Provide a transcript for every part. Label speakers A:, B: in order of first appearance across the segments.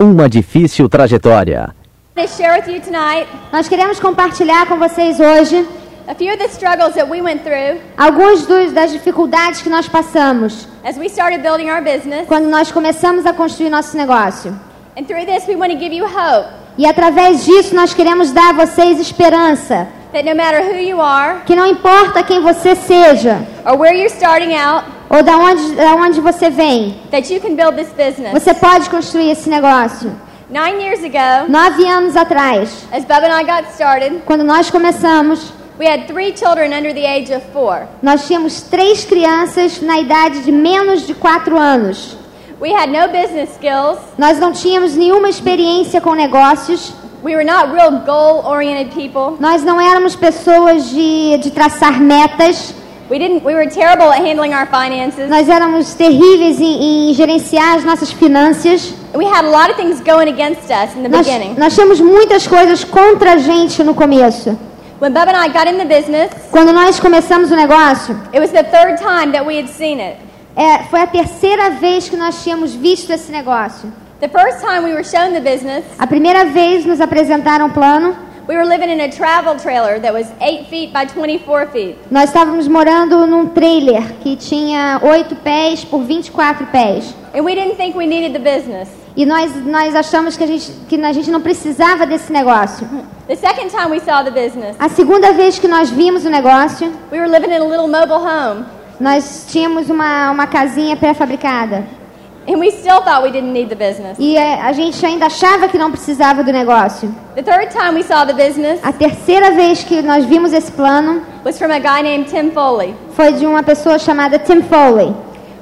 A: Uma difícil trajetória.
B: Nós queremos compartilhar com vocês hoje
C: a few of the struggles that we went through
B: algumas dos- das dificuldades que nós passamos
C: as we started building our business.
B: quando nós começamos a construir nosso negócio.
C: And through this, we want to give you hope
B: E através disso nós queremos dar a vocês esperança,
C: that no matter who you are
B: que não importa quem você seja
C: or where you're starting out,
B: ou da onde, da onde você vem,
C: that you can build this business.
B: você pode construir esse negócio.
C: Nine years ago,
B: Nove anos atrás,
C: as Bub and I got started,
B: quando nós começamos,
C: we had three children under the age of four.
B: nós tínhamos três crianças na idade de menos de quatro anos.
C: We had no business skills.
B: Nós não tínhamos nenhuma experiência com negócios.
C: We were not real goal oriented people.
B: Nós não éramos pessoas de, de traçar metas.
C: We didn't we were terrible at handling our finances.
B: Nós éramos terríveis em, em gerenciar as nossas finanças.
C: We had a lot of things going against us in the
B: Nós,
C: beginning.
B: nós tínhamos muitas coisas contra a gente no começo.
C: When Bub and I got in the business,
B: Quando nós começamos o negócio,
C: it was the third time that we had seen it.
B: é, foi a terceira vez que nós tínhamos visto esse negócio.
C: The first time we were shown the business,
B: A primeira vez nos apresentaram o plano.
C: We were living in a travel trailer that was 8 feet by 24 feet.
B: Nós estávamos morando num trailer que tinha 8 pés por 24 pés.
C: And we didn't think we needed the business.
B: E nós, nós achamos que a, gente, que a gente não precisava desse negócio.
C: The second time we saw the business,
B: A segunda vez que nós vimos o negócio,
C: we were living in a little mobile home.
B: nós tínhamos uma, uma casinha pré-fabricada.
C: And we still thought we didn't need the business.
B: E é, a gente ainda achava que não precisava do negócio.
C: The third time we saw the business
B: A terceira vez que nós vimos esse plano
C: was from a guy named Tim Foley.
B: foi de uma pessoa chamada Tim Foley.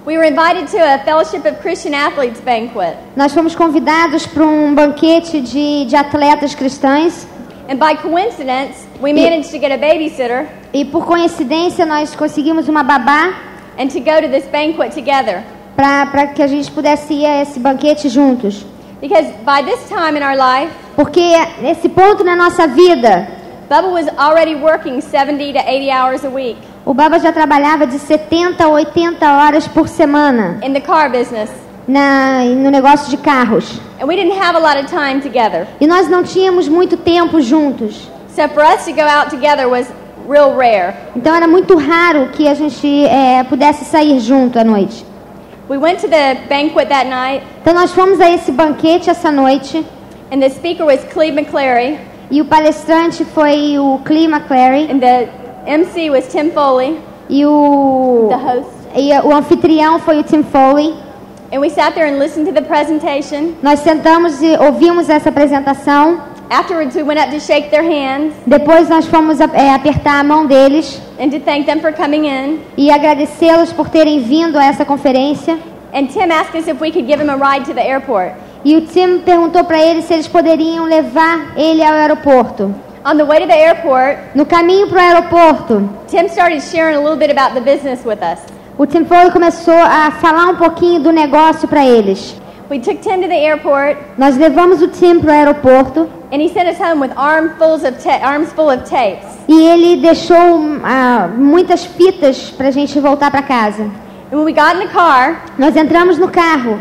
C: We were invited to a Fellowship of Christian Athletes banquet.
B: Nós fomos convidados para um banquete de, de atletas cristãos.
C: And by coincidence, we managed to get a babysitter
B: E por coincidência nós conseguimos uma babá
C: and to go to this banquet together.
B: Para que a gente pudesse ir a esse banquete juntos.
C: Because by this time in our life,
B: Porque nesse ponto na nossa vida,
C: Bubba was already working 70 to 80 hours a week
B: o Baba já trabalhava de 70 a 80 horas por semana
C: in the car business.
B: na, no negócio de carros.
C: And we didn't have a lot of time together.
B: E nós não tínhamos muito tempo juntos.
C: So for us to go out together was real rare.
B: Então era muito raro que a gente é, pudesse sair junto à noite.
C: We went to the banquet that night,
B: Então nós fomos a esse banquete essa noite
C: and the speaker was Cleve McClary,
B: e o palestrante foi o Clee McClary
C: and the MC was Tim Foley,
B: e o,
C: the host.
B: e o anfitrião foi o Tim Foley.
C: And we sat there and listened to the presentation.
B: Nós sentamos e ouvimos essa apresentação.
C: Afterwards, we went up to shake their hands
B: Depois nós fomos é, apertar a mão deles
C: and to thank them for coming in.
B: e agradecê-los por terem vindo a essa conferência.
C: And Tim asked us if we could give him a ride to the airport.
B: E o Tim perguntou para eles se eles poderiam levar ele ao aeroporto.
C: On the way to the airport,
B: No caminho para o aeroporto,
C: Tim started sharing a little bit about the business with us.
B: o Tim Foley começou a falar um pouquinho do negócio para eles.
C: We took Tim to the airport,
B: Nós levamos o Tim para o aeroporto
C: and he sent us home with armfuls of arms full of tapes.
B: e ele deixou ah, muitas fitas para a gente voltar para casa.
C: And when we got in the car,
B: Nós entramos no carro.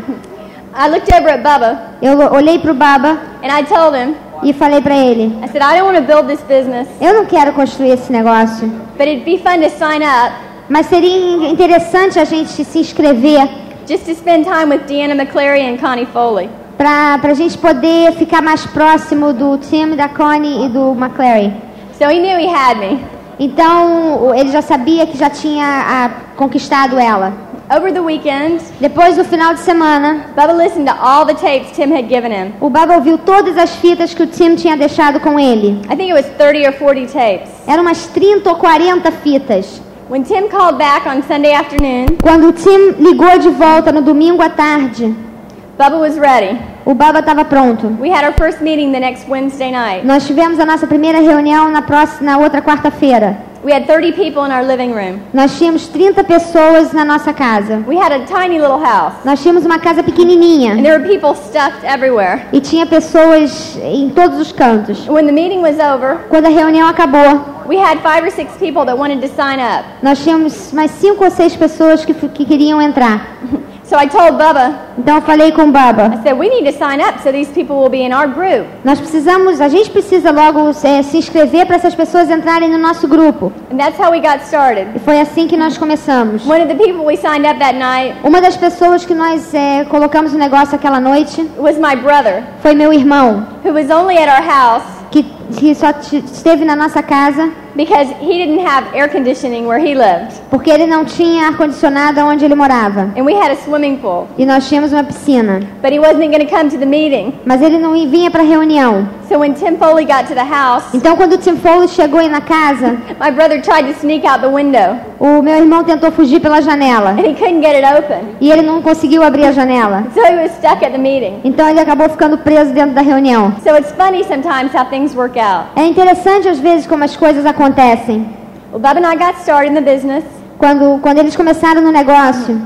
C: I looked over at Bubba
B: Eu olhei para o Baba
C: and I told him,
B: e falei para ele:
C: I said, I don't want to build this business,
B: Eu não quero construir esse negócio,
C: but it'd be fun to sign up
B: mas seria interessante a gente se inscrever
C: just to spend time with Deanna McClary and Connie Foley.
B: Para a gente poder ficar mais próximo do Tim, da Connie e do McClary.
C: So he knew he had me.
B: Então ele já sabia que já tinha ah, conquistado ela.
C: Over the weekend,
B: Depois do final de semana,
C: Bubba listened to all the tapes Tim had given him.
B: o Baba ouviu todas as fitas que o Tim tinha deixado com ele.
C: I think it was 30 or 40 tapes.
B: Eram umas 30 ou 40 fitas.
C: When Tim called back on Sunday afternoon,
B: Quando o Tim ligou de volta no domingo à tarde,
C: Bubba was ready.
B: o Baba estava pronto.
C: We had our first meeting the next Wednesday night.
B: Nós tivemos a nossa primeira reunião na, próxima, na outra quarta-feira.
C: We had 30 people in our living room.
B: Nós tínhamos 30 pessoas na nossa casa.
C: We had a tiny little house,
B: Nós tínhamos uma casa
C: and
B: pequenininha
C: there were people stuffed everywhere.
B: e tinha pessoas em todos os cantos.
C: When the meeting was over,
B: Quando a reunião acabou,
C: we had five or six people that wanted to sign up.
B: nós tínhamos mais cinco ou seis pessoas que, que queriam entrar.
C: So I told Bubba,
B: Então eu falei com o Baba.
C: I said, we need to sign up so these people will be in our group.
B: Nós precisamos, a gente precisa logo é, se inscrever para essas pessoas entrarem no nosso grupo.
C: And that's how we got started.
B: E foi assim que nós começamos.
C: One of the people we signed up that night
B: Uma das pessoas que nós é, colocamos no negócio aquela noite
C: was my brother,
B: foi meu irmão,
C: who was only at our house
B: que, que só esteve na nossa casa
C: because he didn't have air conditioning where he lived.
B: porque ele não tinha ar-condicionado onde ele morava.
C: And we had a swimming pool.
B: E nós tínhamos uma piscina.
C: But he wasn't going to come to the meeting.
B: Mas ele não vinha para reunião.
C: So when Tim Foley got to the house,
B: Então quando Tim Foley chegou aí na casa,
C: my brother tried to sneak out the window
B: o meu irmão tentou fugir pela janela.
C: and he couldn't get it open.
B: E ele não conseguiu abrir a janela.
C: So he was stuck at the meeting.
B: Então ele acabou ficando preso dentro da reunião.
C: So it's funny sometimes how things work out.
B: É interessante às vezes como as coisas acontecem.
C: Well, Bub and I got started in the business.
B: Quando, quando eles começaram no negócio,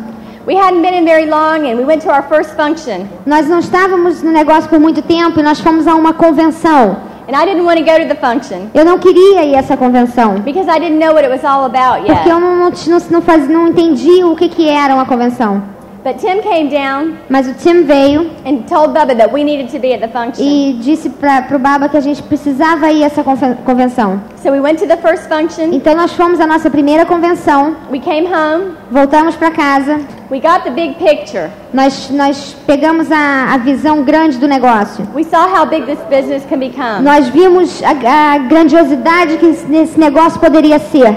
C: We hadn't been in very long and we went to our first function.
B: nós não estávamos no negócio por muito tempo e nós fomos a uma convenção.
C: And I didn't want to go to the function
B: Eu não queria ir a essa convenção.
C: because I didn't know what it was all about
B: Porque eu
C: yet.
B: não, não, não, não, faz, não entendi o que, que era uma convenção.
C: But Tim came down
B: Mas o Tim veio
C: and told Bubba that we needed to be at the function.
B: e disse para o Baba que a gente precisava ir a essa conven- convenção.
C: So we went to the first function.
B: Então nós fomos à nossa primeira convenção,
C: We came home.
B: voltamos para casa,
C: We got the big picture.
B: nós, nós pegamos a, a visão grande do negócio.
C: We saw how big this business can become.
B: Nós vimos a, a grandiosidade que esse esse negócio poderia ser.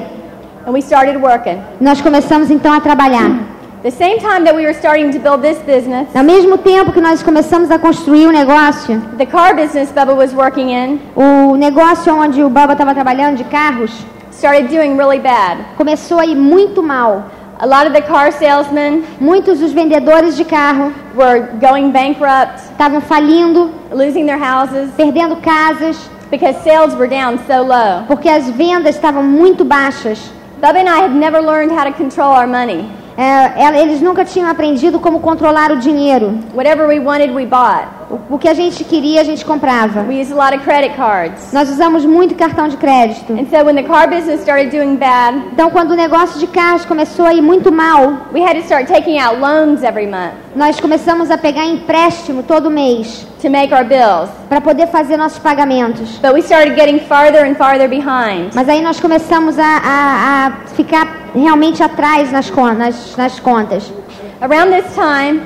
C: And we started working.
B: Nós começamos então a trabalhar.
C: The same time that we were starting to build this business,
B: Ao mesmo tempo que nós começamos a construir o negócio,
C: the car business Bubba was working in
B: o negócio onde o Baba estava trabalhando de carros
C: started doing really bad.
B: começou a ir muito mal.
C: A lot of the car salesmen
B: Muitos dos vendedores de carro
C: were going bankrupt,
B: estavam falindo,
C: losing their houses
B: perdendo casas,
C: because sales were down so low.
B: porque as vendas estavam muito baixas.
C: Bubba and I had never learned how to control our money.
B: É, eles nunca tinham aprendido como controlar o dinheiro.
C: Whatever we wanted, we bought.
B: O, o que a gente queria, a gente comprava.
C: We used a lot of credit cards.
B: Nós usamos muito cartão de crédito.
C: And so when the car business started doing bad,
B: Então, quando o negócio de carros começou a ir muito mal,
C: we had to start taking out loans every month
B: nós começamos a pegar empréstimo todo mês
C: to make our bills.
B: para poder fazer nossos pagamentos.
C: But we started getting farther and farther behind.
B: Mas aí nós começamos a, a- a ficar realmente atrás nas, nas- nas contas.
C: Around this time,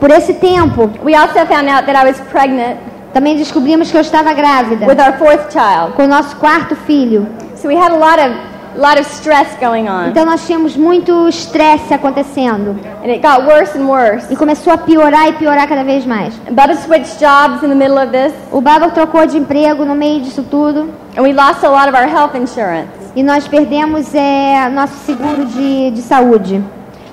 B: Por esse tempo,
C: we also found out that I was pregnant
B: também descobrimos que eu estava grávida
C: with our fourth child.
B: com o nosso quarto filho.
C: So we had a lot of lot of stress going on.
B: Então nós tínhamos muito estresse acontecendo
C: And it got worse and worse.
B: e começou a piorar e piorar cada vez mais.
C: And Bubba switched jobs in the middle of this,
B: O Baba trocou de emprego no meio disso tudo
C: and we lost a lot of our health insurance.
B: E nós perdemos é, nosso seguro de, de saúde.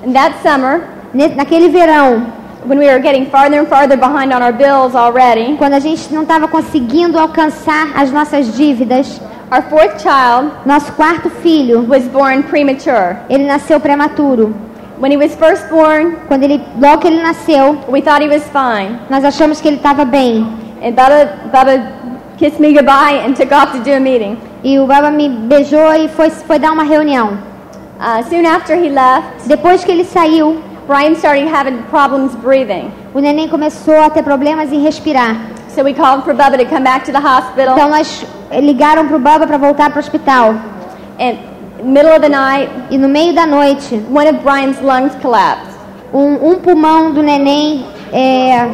C: And that summer,
B: Naquele verão,
C: when we were getting farther and farther behind on our bills already,
B: quando a gente não estava conseguindo alcançar as nossas dívidas,
C: our fourth child
B: nosso quarto filho,
C: was born premature.
B: ele nasceu prematuro.
C: When he was first born,
B: Quando ele, logo que ele nasceu,
C: we thought he was fine.
B: nós achamos que ele estava bem.
C: And Bubba, Bubba kissed me goodbye and took off to do a meeting.
B: E o Baba me beijou e foi, foi dar uma reunião.
C: Uh, soon after he left,
B: Depois que ele saiu,
C: Brian started having problems breathing.
B: o neném começou a ter problemas em respirar.
C: So we called for Bubba to come back to the hospital.
B: Então nós ligaram para o Baba para voltar para o hospital.
C: And middle of the night,
B: E no meio da noite,
C: one of Brian's lungs collapsed.
B: um, um pulmão do neném é,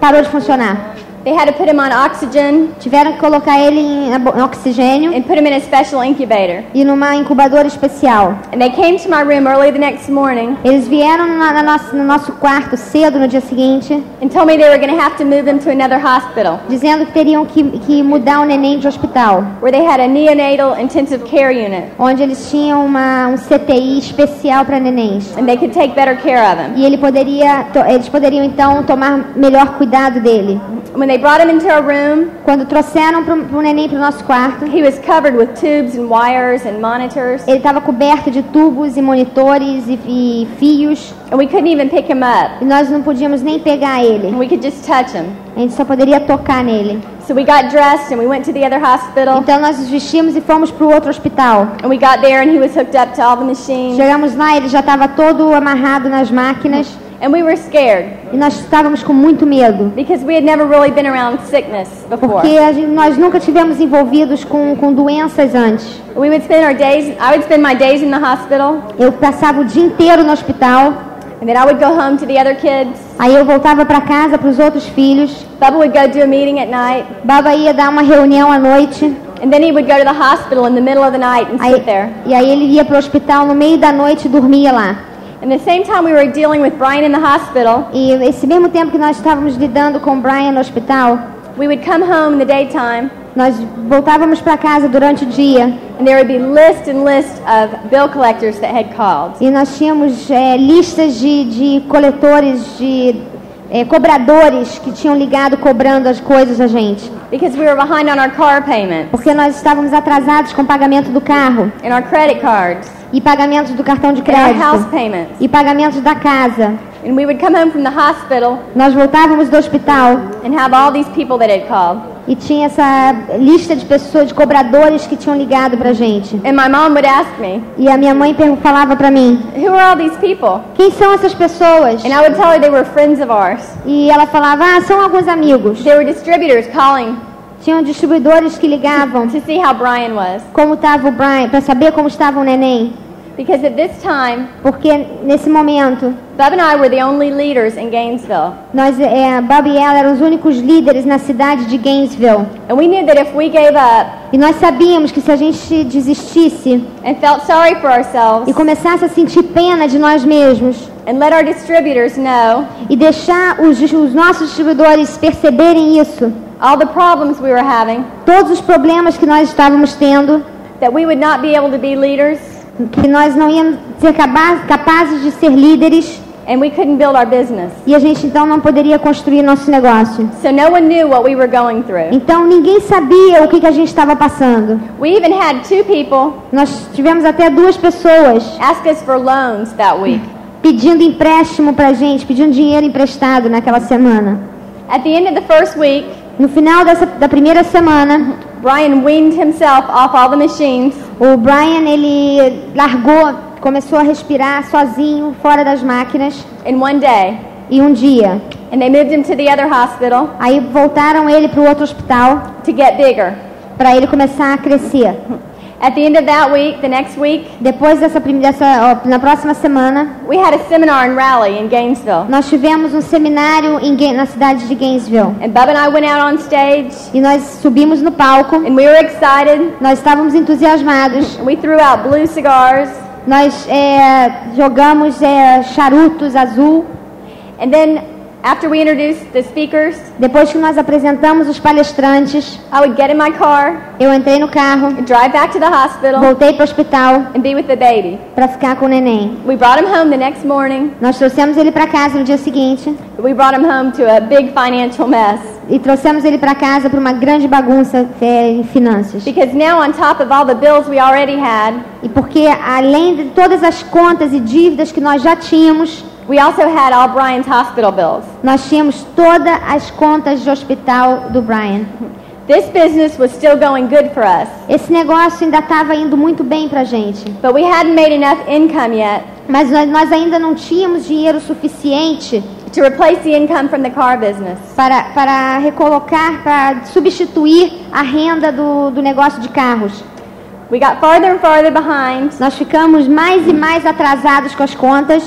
B: parou de funcionar.
C: They had to put him on oxygen
B: Tiveram que colocar ele em, oxigênio
C: and put him in a special incubator.
B: e numa incubadora especial.
C: And they came to my room early the next morning
B: Eles vieram na, na nossa, no nosso quarto cedo no dia seguinte,
C: and told me they were going to have to move him to another hospital
B: dizendo que teriam que, que mudar o neném de hospital,
C: where they had a neonatal intensive care unit
B: onde eles tinham uma, um CTI especial para nenéns.
C: and they could take better care of him.
B: E ele poderia, eles poderiam então tomar melhor cuidado dele.
C: When they brought him into our room,
B: Quando trouxeram pro neném pro nosso quarto,
C: he was covered with tubes and wires and monitors,
B: ele estava coberto de tubos e monitores e, e fios,
C: and we couldn't even pick him up.
B: e nós não podíamos nem pegar ele.
C: And we could just touch him.
B: A gente só poderia tocar nele.
C: So we got dressed and we went to the other hospital.
B: Então nós nos vestimos e fomos pro outro hospital.
C: And we got there and he was hooked up to all the machines.
B: Chegamos lá, ele já estava todo amarrado nas máquinas.
C: And we were scared
B: E nós estávamos com muito medo.
C: because we had never really been around sickness before.
B: Porque gente- nós nunca tivemos envolvidos com, com doenças antes.
C: We would spend our days, I would spend my days in the hospital,
B: Eu passava o dia inteiro no hospital.
C: and then I would go home to the other kids.
B: Aí eu voltava para casa para os outros filhos.
C: Bubba would go do a meeting at night,
B: Baba ia dar uma reunião à noite.
C: and then he would go to the hospital in the middle of the night and
B: Aí,
C: sit there.
B: e aí ele ia para o hospital no meio da noite e dormia lá.
C: And the same time we were dealing with Brian in the hospital,
B: E esse mesmo tempo que nós estávamos lidando com Brian no hospital,
C: we would come home in the daytime,
B: nós voltávamos para casa durante o dia.
C: And there would be list and list of bill collectors that had called.
B: e nós tínhamos é, listas de, de coletores, de é, cobradores que tinham ligado cobrando as coisas a gente.
C: Because we were behind on our car payments
B: Porque nós estávamos atrasados com o pagamento do carro.
C: and our credit cards
B: e pagamentos do cartão de
C: and our house
B: crédito
C: payments.
B: e pagamentos da casa.
C: And we would come home from the hospital
B: Nós voltávamos do hospital
C: and have all these people that had called.
B: e tinha essa lista de pessoas, de cobradores que tinham ligado pra gente.
C: And my mom would ask me,
B: E a minha mãe falava pra mim:
C: Who are all these people?
B: "Quem são essas pessoas?"
C: And I would tell her they were friends of ours.
B: E ela falava: "Ah, são alguns amigos."
C: They were distributors calling
B: Tinham distribuidores que ligavam
C: to see how Brian was.
B: como estava o Brian, para saber como estava o neném,
C: Because at this time,
B: porque nesse momento
C: Bub and I were the only leaders in Gainesville.
B: nós, é, Bob e ela eram os únicos líderes na cidade de Gainesville.
C: And we knew that if we gave up
B: E nós sabíamos que se a gente desistisse
C: and felt sorry for ourselves
B: e começasse a sentir pena de nós mesmos
C: and let our distributors know
B: e deixar os, os nossos distribuidores perceberem isso,
C: all the problems we were having,
B: todos os problemas que nós estávamos tendo,
C: that we would not be able to be leaders
B: que nós não íamos ser capa- capazes de ser líderes
C: and we couldn't build our business.
B: e a gente então não poderia construir nosso negócio.
C: So no one knew what we were going through.
B: Então ninguém sabia o que, que a gente estava passando.
C: We even had two people
B: Nós tivemos até duas pessoas
C: ask us for loans that week.
B: pedindo empréstimo pra gente, pedindo dinheiro emprestado naquela semana.
C: At the end of the first week,
B: No final dessa, da primeira semana,
C: Brian weaned himself off all the machines
B: o Brian ele largou, começou a respirar sozinho, fora das máquinas.
C: in one day.
B: E um dia,
C: And they moved him to the other hospital
B: aí voltaram ele para o outro hospital
C: to get bigger.
B: para ele começar a crescer.
C: At the end of that week, the next week,
B: Depois dessa, dessa na próxima semana,
C: we had a seminar in Raleigh in Gainesville.
B: nós tivemos um seminário em na cidade de Gainesville.
C: And Bub and I went out on stage
B: E nós subimos no palco,
C: and we were excited.
B: nós estávamos entusiasmados,
C: we threw out blue cigars.
B: nós é, jogamos é, charutos azul.
C: And then after we introduced the speakers,
B: Depois que nós apresentamos os palestrantes,
C: I would get in my car,
B: eu entrei no carro,
C: drive back to the hospital,
B: voltei para o hospital
C: and be with the baby.
B: para ficar com o neném.
C: We brought him home the next morning.
B: Nós trouxemos ele para casa no dia seguinte
C: We brought him home to a big financial mess.
B: e trouxemos ele para casa para uma grande bagunça em finanças.
C: Because now, on top of all the bills we already had,
B: E porque além de todas as contas e dívidas que nós já tínhamos,
C: we also had all Brian's hospital bills.
B: nós tínhamos todas as contas de hospital do Brian.
C: This business was still going good for us,
B: Esse negócio ainda estava indo muito bem para gente,
C: but we hadn't made enough income yet
B: mas nós, nós ainda não tínhamos dinheiro suficiente
C: to replace the income from the car business.
B: para, para recolocar, para substituir a renda do, do negócio de carros.
C: We got farther and farther behind.
B: Nós ficamos mais e mais atrasados com as contas.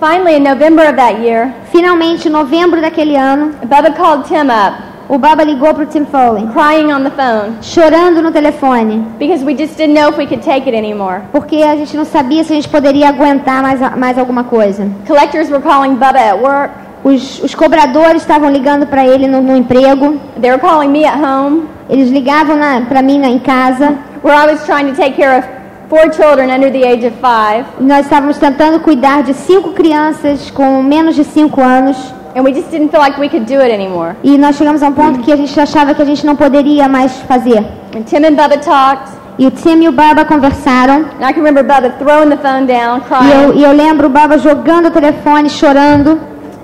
C: Finally, in November of that year,
B: Finalmente, em novembro daquele ano,
C: Bubba called Tim up,
B: o Baba ligou para o Tim Foley,
C: crying on the phone,
B: chorando no telefone,
C: because we just didn't know if we could take it anymore.
B: porque a gente não sabia se a gente poderia aguentar mais, mais alguma coisa.
C: Collectors were calling Bubba at work.
B: Os, os cobradores estavam ligando para ele no, no emprego,
C: They were calling me at home,
B: eles ligavam para mim na, em casa.
C: where I was trying to take care of four children under the age of five,
B: Nós estávamos tentando cuidar de cinco crianças com menos de cinco anos.
C: and we just didn't feel like we could do it anymore.
B: E nós chegamos a um ponto que a gente achava que a gente não poderia mais fazer.
C: And Tim and Bubba talked,
B: E o Tim e o Baba conversaram.
C: and I can remember Bubba throwing the phone down,
B: E eu,
C: crying,
B: e eu lembro o Baba jogando o telefone, chorando.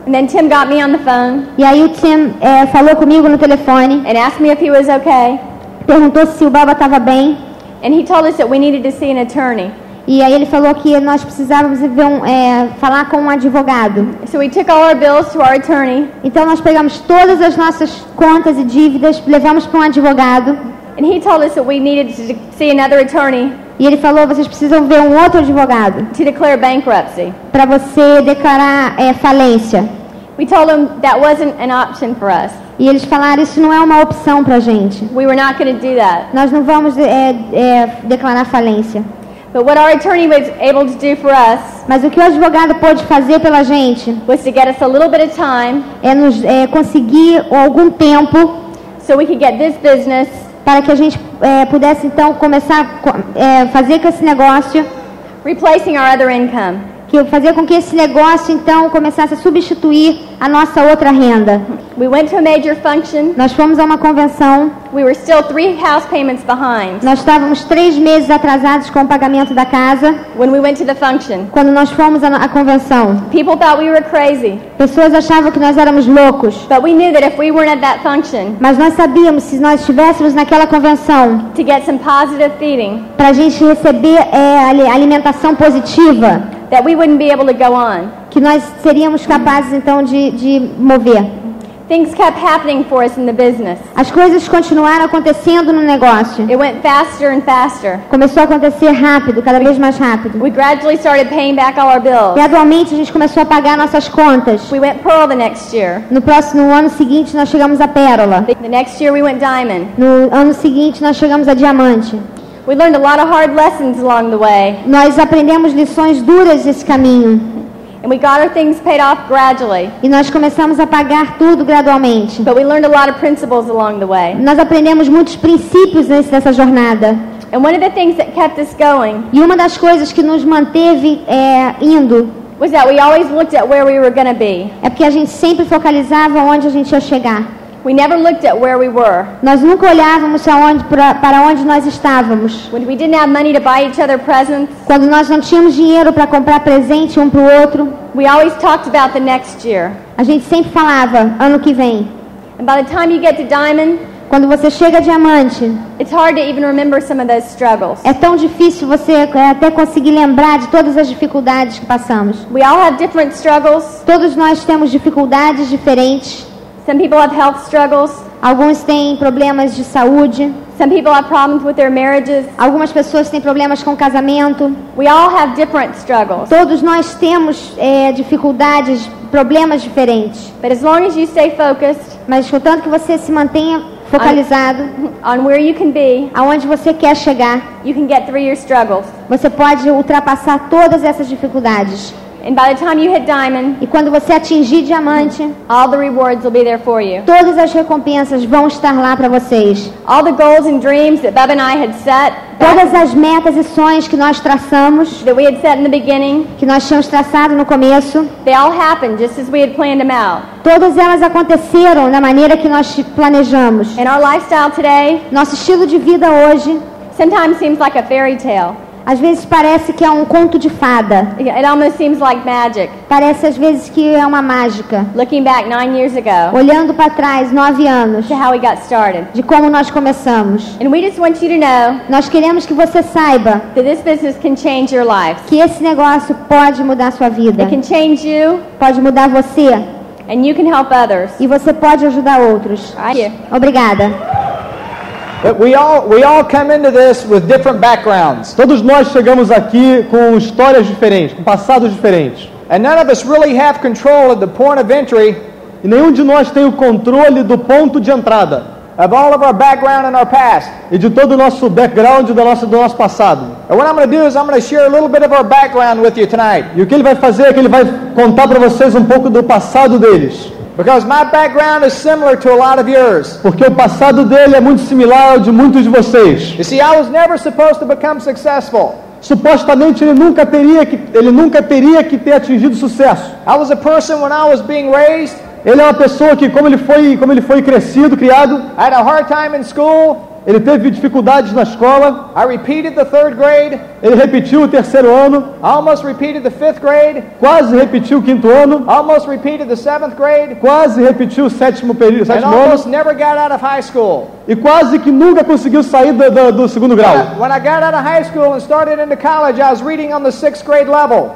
C: and then Tim got me on the phone
B: E aí o Tim é, falou comigo no telefone,
C: and asked me if he was okay,
B: perguntou se o Baba estava bem.
C: And he told us that we needed to see an attorney.
B: E aí ele falou que nós precisávamos ver um, é, falar com um advogado.
C: So we took all our bills to our attorney,
B: Então nós pegamos todas as nossas contas e dívidas, levamos para um advogado
C: and he told us that we needed to see another attorney
B: e ele falou: vocês precisam ver um outro advogado
C: to declare bankruptcy.
B: para você declarar é, falência.
C: We told him that wasn't an option for us.
B: E eles falaram: isso não é uma opção para gente.
C: We were not do that.
B: Nós não vamos é, é, declarar falência.
C: But what our attorney was able to do for us
B: Mas o que o advogado pôde fazer pela gente
C: was to get us a little bit of time
B: é nos é, conseguir algum tempo
C: so we could get this business
B: para que a gente é, pudesse então começar a é, fazer com esse negócio,
C: replacing our other income.
B: Que fazer com que esse negócio então começasse a substituir a nossa outra renda.
C: We went to a major function.
B: Nós fomos a uma convenção,
C: We were still three house payments behind
B: nós estávamos três meses atrasados com o pagamento da casa
C: when we went to the function.
B: quando nós fomos à convenção.
C: People thought we were crazy,
B: Pessoas achavam que nós éramos loucos,
C: but we knew that if we weren't at that function
B: mas nós sabíamos se nós estivéssemos naquela convenção
C: to get some positive feeding,
B: para a gente receber é, ali- alimentação positiva,
C: that we wouldn't be able to go on.
B: que nós seríamos capazes então de, de mover.
C: Things kept happening for us in the business.
B: As coisas continuaram acontecendo no negócio.
C: It went faster and faster.
B: Começou a acontecer rápido, cada vez mais rápido.
C: We gradually started paying back all our bills.
B: Gradualmente a gente começou a pagar nossas contas.
C: We went Pearl the next year.
B: No próximo ano seguinte nós chegamos a pérola.
C: The next year we went Diamond.
B: No ano seguinte nós chegamos a diamante.
C: We learned a lot of hard lessons along the way,
B: Nós aprendemos lições duras nesse caminho
C: and we got our things paid off gradually.
B: e nós começamos a pagar tudo gradualmente.
C: But we learned a lot of principles along the way.
B: Nós aprendemos muitos princípios nessa jornada.
C: And one of the things that kept us going
B: E uma das coisas que nos manteve é, indo
C: was that we always looked at where we were going to be.
B: é porque a gente sempre focalizava onde a gente ia chegar.
C: We never looked at where we were.
B: Nós nunca olhávamos aonde, pra- para onde nós estávamos.
C: When we didn't have money to buy each other presents,
B: Quando nós não tínhamos dinheiro para comprar presente um para o outro,
C: we always talked about the next year.
B: a gente sempre falava ano que vem.
C: And by the time you get to Diamond,
B: Quando você chega a diamante,
C: it's hard to even remember some of those struggles.
B: é tão difícil você é, até conseguir lembrar de todas as dificuldades que passamos.
C: We all have different struggles.
B: Todos nós temos dificuldades diferentes.
C: Some people have health struggles.
B: Alguns têm problemas de saúde,
C: Some people have problems with their marriages.
B: algumas pessoas têm problemas com casamento.
C: We all have different struggles.
B: Todos nós temos é, dificuldades, problemas diferentes.
C: But as long as you stay focused
B: Mas contanto que você se mantenha focalizado
C: on where you can be,
B: aonde você quer chegar,
C: you can get through your struggles.
B: você pode ultrapassar todas essas dificuldades.
C: And by the time you hit Diamond,
B: E quando você atingir diamante,
C: all the rewards will be there for you.
B: todas as recompensas vão estar lá para vocês.
C: All the goals and dreams that and I had set,
B: Todas as metas e sonhos que nós traçamos,
C: that we had set in the beginning,
B: que nós tínhamos traçado no começo,
C: they all happened just as we had planned them out.
B: todas elas aconteceram da maneira que nós planejamos.
C: And our lifestyle today
B: Nosso estilo de vida hoje,
C: sometimes seems like a fairy tale.
B: Às vezes parece que é um conto de fada.
C: It almost seems like magic.
B: Parece às vezes que é uma mágica.
C: Looking back nine years ago
B: Olhando para trás, nove anos,
C: to how we got started.
B: de como nós começamos.
C: And we just want you to know
B: Nós queremos que você saiba
C: that this business can change your life.
B: que esse negócio pode mudar sua vida,
C: It can change you
B: pode mudar você
C: and you can help others.
B: e você pode ajudar outros. Obrigada.
D: But we all we all come into this with different backgrounds,
E: Todos nós chegamos aqui com histórias diferentes, com passados diferentes.
D: and none of us really have control of the point of entry
E: E nenhum de nós tem o controle do ponto de entrada
D: of all of our background and our past.
E: e de todo o nosso background do nosso, do nosso passado.
D: And what I'm going to do is I'm going to share a little bit of our background with you tonight,
E: E o que ele vai fazer é que ele vai contar para vocês um pouco do passado deles.
D: Because my background is similar to a lot of yours.
E: Porque o passado dele é muito similar ao de muitos de vocês.
D: You see, I was never supposed to become successful.
E: Supostamente ele nunca teria que, ele nunca teria que ter atingido sucesso.
D: I was a person when I was being raised.
E: Ele é uma pessoa que, como ele foi, como ele foi crescido, criado,
D: I had a hard time in school.
E: Ele teve dificuldades na escola,
D: I repeated the third grade.
E: ele repetiu o terceiro ano,
D: I almost repeated the fifth grade.
E: quase repetiu o quinto ano,
D: I almost repeated the seventh grade.
E: quase repetiu o sétimo período,
D: And
E: sétimo ano,
D: almost never got out of high school.
E: e quase que nunca conseguiu sair do, do- do segundo grau.
D: When I got out of high school and started into college, I was reading on the sixth grade level.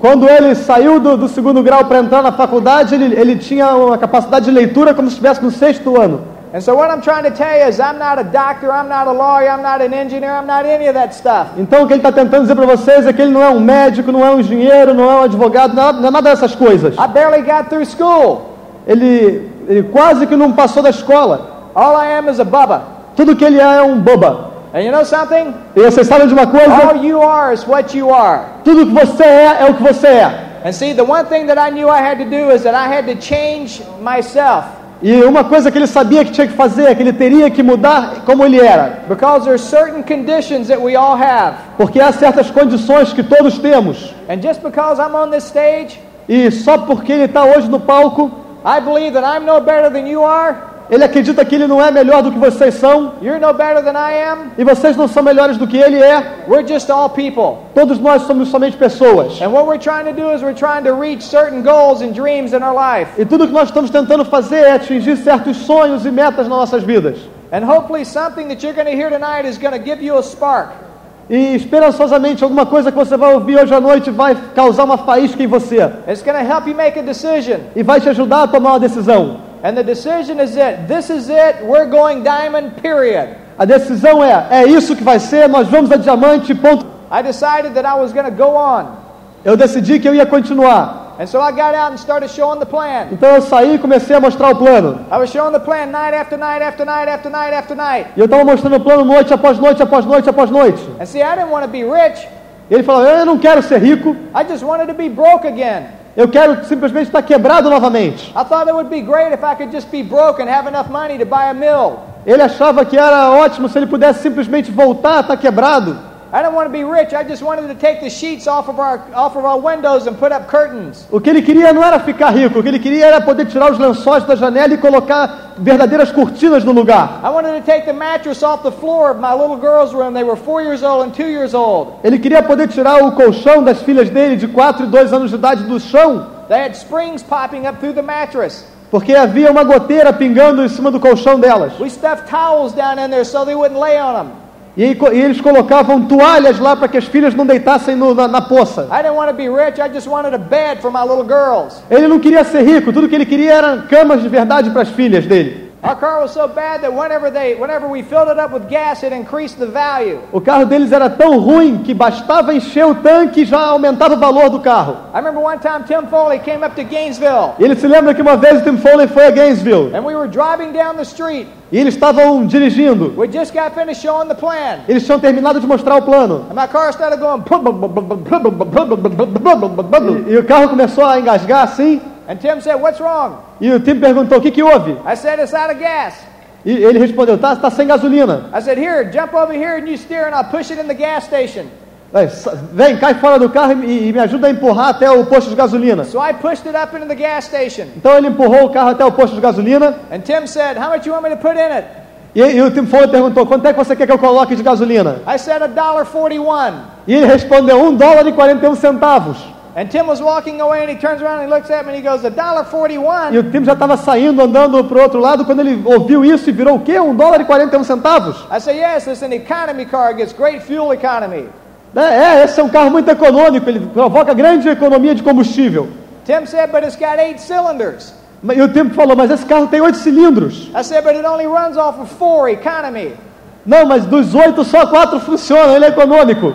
E: Quando ele saiu do, do segundo grau para entrar na faculdade, ele, ele tinha uma capacidade de leitura como se estivesse no sexto ano.
D: And so what I'm trying to tell you is I'm not a doctor, I'm not a lawyer, I'm not an engineer, I'm not any of that stuff.
E: Então o que ele está tentando dizer para vocês é que ele não é um médico, não é um engenheiro, não é um advogado, não é, não é nada dessas coisas.
D: I barely got through school.
E: Ele, ele quase que não passou da escola.
D: All I am is a bubba.
E: Tudo que ele é é um boba.
D: And you know something?
E: E vocês sabem de uma
D: All
E: coisa?
D: you are is what you are.
E: Tudo que você é é o que você é.
D: And see, the one thing that I knew I had to do is that I had to change myself
E: E uma coisa que ele sabia que tinha que fazer que ele teria que mudar como ele era.
D: because there's certain conditions that we all have.
E: Porque há certas condições que todos temos.
D: And just because I'm on this stage,
E: E só porque ele está hoje no palco,
D: I believe that I'm no better than you are,
E: ele acredita que ele não é melhor do que vocês são.
D: you're no better than I am.
E: E vocês não são melhores do que ele é.
D: We're just all people.
E: Todos nós somos somente pessoas.
D: And what we're trying to do is we're trying to reach certain goals and dreams in our life.
E: E tudo que nós estamos tentando fazer é atingir certos sonhos e metas nas nossas vidas.
D: And hopefully something that you're going to hear tonight is going to give you a spark.
E: E esperançosamente alguma coisa que você vai ouvir hoje à noite vai causar uma faísca em você
D: It's going to help you make a decision.
E: e vai te ajudar a tomar uma decisão.
D: And the decision is it. This is it. We're going diamond, period.
E: A decisão é: é isso que vai ser, nós vamos a diamante, ponto.
D: I decided that I was going to go on.
E: Eu decidi que eu ia continuar.
D: And so I got out and started showing the plan.
E: Então eu saí e comecei a mostrar o plano.
D: I was showing the plan night after night after night after night after night.
E: E eu estava mostrando o plano noite após noite, após noite, após noite.
D: And see, I didn't want to be rich.
E: E ele falou: eu não quero ser rico,
D: I just wanted to be broke again.
E: Eu quero simplesmente estar quebrado novamente.
D: I thought it would be great if I could just be broke and have enough money to buy a mill.
E: Ele achava que era ótimo se ele pudesse simplesmente voltar a estar quebrado.
D: I didn't want to be rich. I just wanted to take the sheets off of our off of our windows and put up curtains.
E: O que ele queria não era ficar rico, o que ele queria era poder tirar os lençóis da janela e colocar verdadeiras cortinas no lugar.
D: I wanted to take the mattress off the floor of my little girl's room. They were four years old and two years old.
E: Ele queria poder tirar o colchão das filhas dele de 4 e 2 anos de idade do chão,
D: They had springs popping up through the mattress.
E: porque havia uma goteira pingando em cima do colchão delas.
D: We stuffed towels down in there so
E: E, e eles colocavam toalhas lá para que as filhas não deitassem no- na, na poça.
D: I didn't want to be rich. I just wanted a bed for my little girls.
E: Ele não queria ser rico, tudo que ele queria eram camas de verdade para as filhas dele.
D: Our car was so bad that whenever they, whenever we filled it up with gas, it increased the value.
E: O carro deles era tão ruim que bastava encher o tanque e já aumentava o valor do carro.
D: I remember one time Tim Foley came up to Gainesville,
E: E ele se lembra que uma vez Tim Foley foi a Gainesville
D: and we were driving down the street.
E: e eles estavam dirigindo.
D: We just got finished showing the plan,
E: Eles tinham terminado de mostrar o plano.
D: and my car started going.
E: E, e o carro começou a engasgar assim.
D: And Tim said, "What's wrong?"
E: E o Tim perguntou: o que, que houve?
D: I said, "It's out of gas."
E: E ele respondeu: tá, tá sem gasolina.
D: I said, "Here, jump over here and you steer, and I'll push it in the gas station."
E: Vem, cai fora do carro e, e me ajuda a empurrar até o posto de gasolina.
D: So I pushed it up into the gas station,
E: Então ele empurrou o carro até o posto de gasolina.
D: and Tim said, "How much you want me to put in it?"
E: E, e o Tim Foley perguntou: quanto é que você quer que eu coloque de gasolina?
D: I said, "A dollar forty-one."
E: E ele respondeu: um dólar e 41 centavos.
D: And Tim was walking away, and he turns around and he looks at me, and he goes, "A dollar
E: E
D: forty-one."
E: o Tim já estava saindo, andando para o outro lado, quando ele ouviu isso e virou o quê? Um dólar e 41 centavos?
D: I say, "Yes, it's an economy car. It gets great fuel economy."
E: É, é, esse é um carro muito econômico, ele provoca grande economia de combustível.
D: Tim said, "But it's got eight cylinders."
E: E o Tim falou: mas esse carro tem oito cilindros.
D: I said, "But it only runs off of four economy."
E: Não, mas dos oito só quatro funcionam, ele é econômico.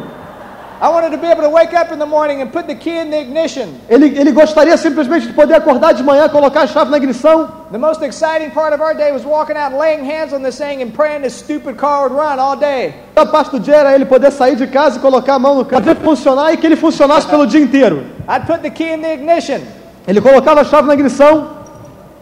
E: Ele, ele gostaria simplesmente de poder acordar de manhã, colocar a chave na ignição.
D: The most exciting part of our day was walking out laying hands on this thing and praying this stupid car would run all day.
E: A parte do dia era ele poder sair de casa e colocar a mão no carro, funcionar e que ele funcionasse pelo dia inteiro.
D: I'd put the key in the ignition,
E: Ele colocava a chave na ignição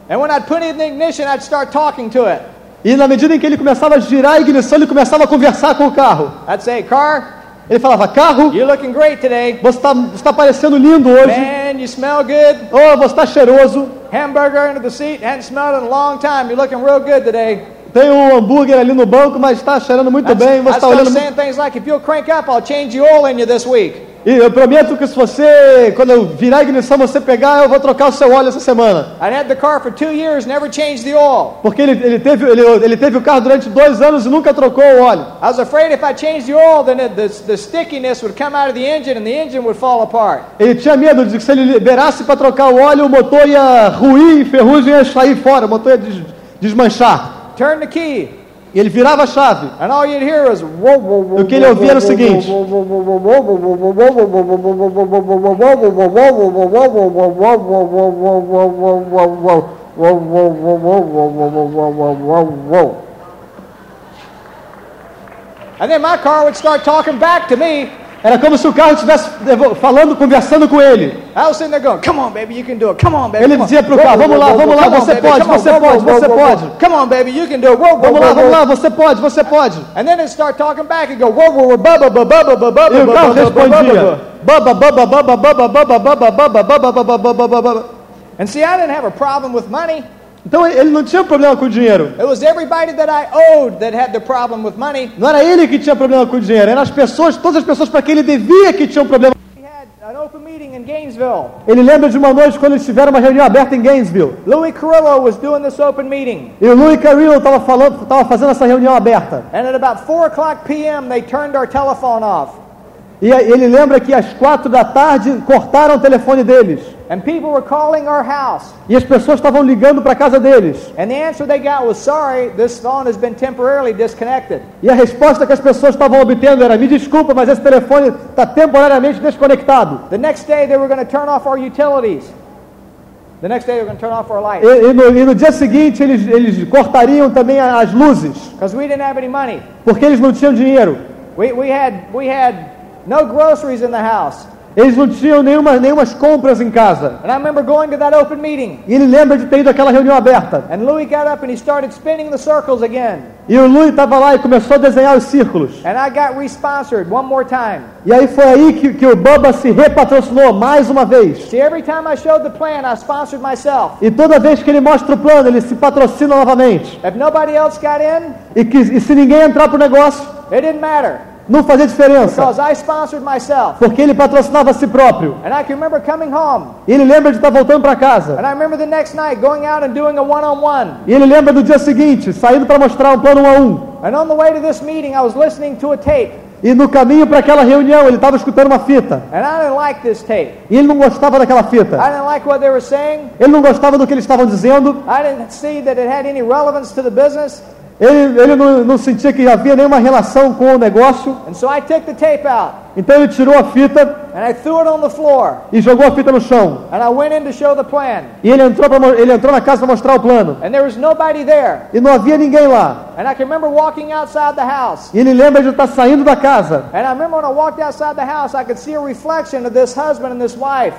D: and when I'd put it in the ignition, I'd start talking to it.
E: e na medida em que ele começava a girar a ignição, ele começava a conversar com o carro.
D: I'd say, "Car,
E: Ele falava, carro,
D: you're looking great today.
E: você está está parecendo lindo hoje.
D: Man, you smell good.
E: Oh, você está cheiroso.
D: Hamburger under the seat. Hadn't smelled in a long time. You're looking real good today."
E: tem um hambúrguer ali no banco, mas está cheirando muito
D: That's-
E: bem, você está olhando muito...
D: like, if you'll crank up, I'll change the oil in you this week.
E: E eu prometo que se você, quando eu virar a ignição, você pegar, eu vou trocar o seu óleo essa semana.
D: I'd had the car for two years, never changed the oil.
E: Porque ele, ele, teve, ele, ele teve o carro durante dois anos e nunca trocou o óleo.
D: I was afraid if I changed the oil, then it, the, the stickiness would come out of the engine and the engine would fall apart.
E: Ele tinha medo de que se ele liberasse para trocar o óleo, o motor ia ruir ferrugem ia sair fora, o motor ia des- desmanchar.
D: Turn the key,
E: ele virava a chave.
D: and all you'd hear was.
E: O que ele ouvia era o seguinte:
D: And then my car would start talking back to me.
E: Era como se o carro estivesse falando, conversando com ele.
D: I was sitting there going, "Come on, baby, you can do it. Come on, baby."
E: Ele
D: come on.
E: dizia pro carro, "Vamos lá, vamos lá, você
D: baby,
E: pode, você pode, você pode."
D: Come on, baby, you can do it.
E: Vamos lá, vamos lá, você pode, você pode.
D: And then it start talking back and go, whoa, whoa, bubba, bubba, bubba, bubba,
E: E o carro
D: bubba, bubba, bubba.
E: respondia: baba, baba, baba, baba, baba, baba, baba, baba, baba.
D: And see, I didn't have a problem with money.
E: Então ele não tinha problema com o dinheiro.
D: It was everybody that I owed that had the problem with money.
E: Não era ele que tinha problema com o dinheiro, eram as pessoas, todas as pessoas para quem ele devia que tinham problema.
D: We had an open meeting in Gainesville.
E: Ele lembra de uma noite quando eles tiveram uma reunião aberta em Gainesville.
D: Louis Carrillo was doing this open meeting.
E: E o Louis Carrillo estava falando, estava fazendo essa reunião aberta.
D: And at about 4 o'clock p.m., they turned our telephone off.
E: E ele lembra que às quatro da tarde cortaram o telefone deles.
D: And people were calling our house.
E: E as pessoas estavam ligando para a casa deles.
D: And the answer they got was, sorry, this phone has been temporarily disconnected.
E: E a resposta que as pessoas estavam obtendo era: me desculpa, mas esse telefone está temporariamente desconectado.
D: The next day, they were going to turn off our utilities. The next day, they were going to turn off our
E: E,
D: lights.
E: e no, e no dia seguinte eles, eles cortariam também as luzes,
D: Because we didn't have any money.
E: porque eles não tinham dinheiro.
D: We, we, had, we had no groceries in the house.
E: Eles não tinham nenhuma, nenhumas compras em casa.
D: And I remember going to that open meeting.
E: E ele lembra de ter ido àquela reunião aberta.
D: And Louis got up and he started spinning the circles again.
E: E o Louis estava lá e começou a desenhar os círculos.
D: And I got re-sponsored one more time.
E: E aí foi aí que, que o Bubba se repatrocinou mais uma vez.
D: See, every time I showed the plan, I sponsored myself.
E: E toda vez que ele mostra o plano, ele se patrocina novamente.
D: If nobody else got in,
E: E, que, e se ninguém entrar pro negócio,
D: it didn't matter
E: não fazia diferença. Porque ele patrocinava a si próprio. E ele lembra de estar voltando para casa. E ele lembra do dia seguinte, saindo para mostrar um plano um a um. E no caminho para aquela reunião, ele estava escutando uma fita. E ele não gostava daquela fita. Ele não gostava do que eles estavam dizendo. Ele, ele não, não sentia que havia nenhuma relação com o negócio.
D: And so I took the tape out
E: Então ele tirou a fita
D: and I threw it on the floor.
E: e jogou a fita no chão.
D: And I went in to show the plan.
E: E ele entrou, pra, ele entrou na casa para mostrar o plano.
D: And there was nobody there.
E: E não havia ninguém lá.
D: And I can remember walking outside the house.
E: E ele lembra de estar saindo da casa.
D: And I remember when I walked outside the house, I could see a reflection of this husband and this wife.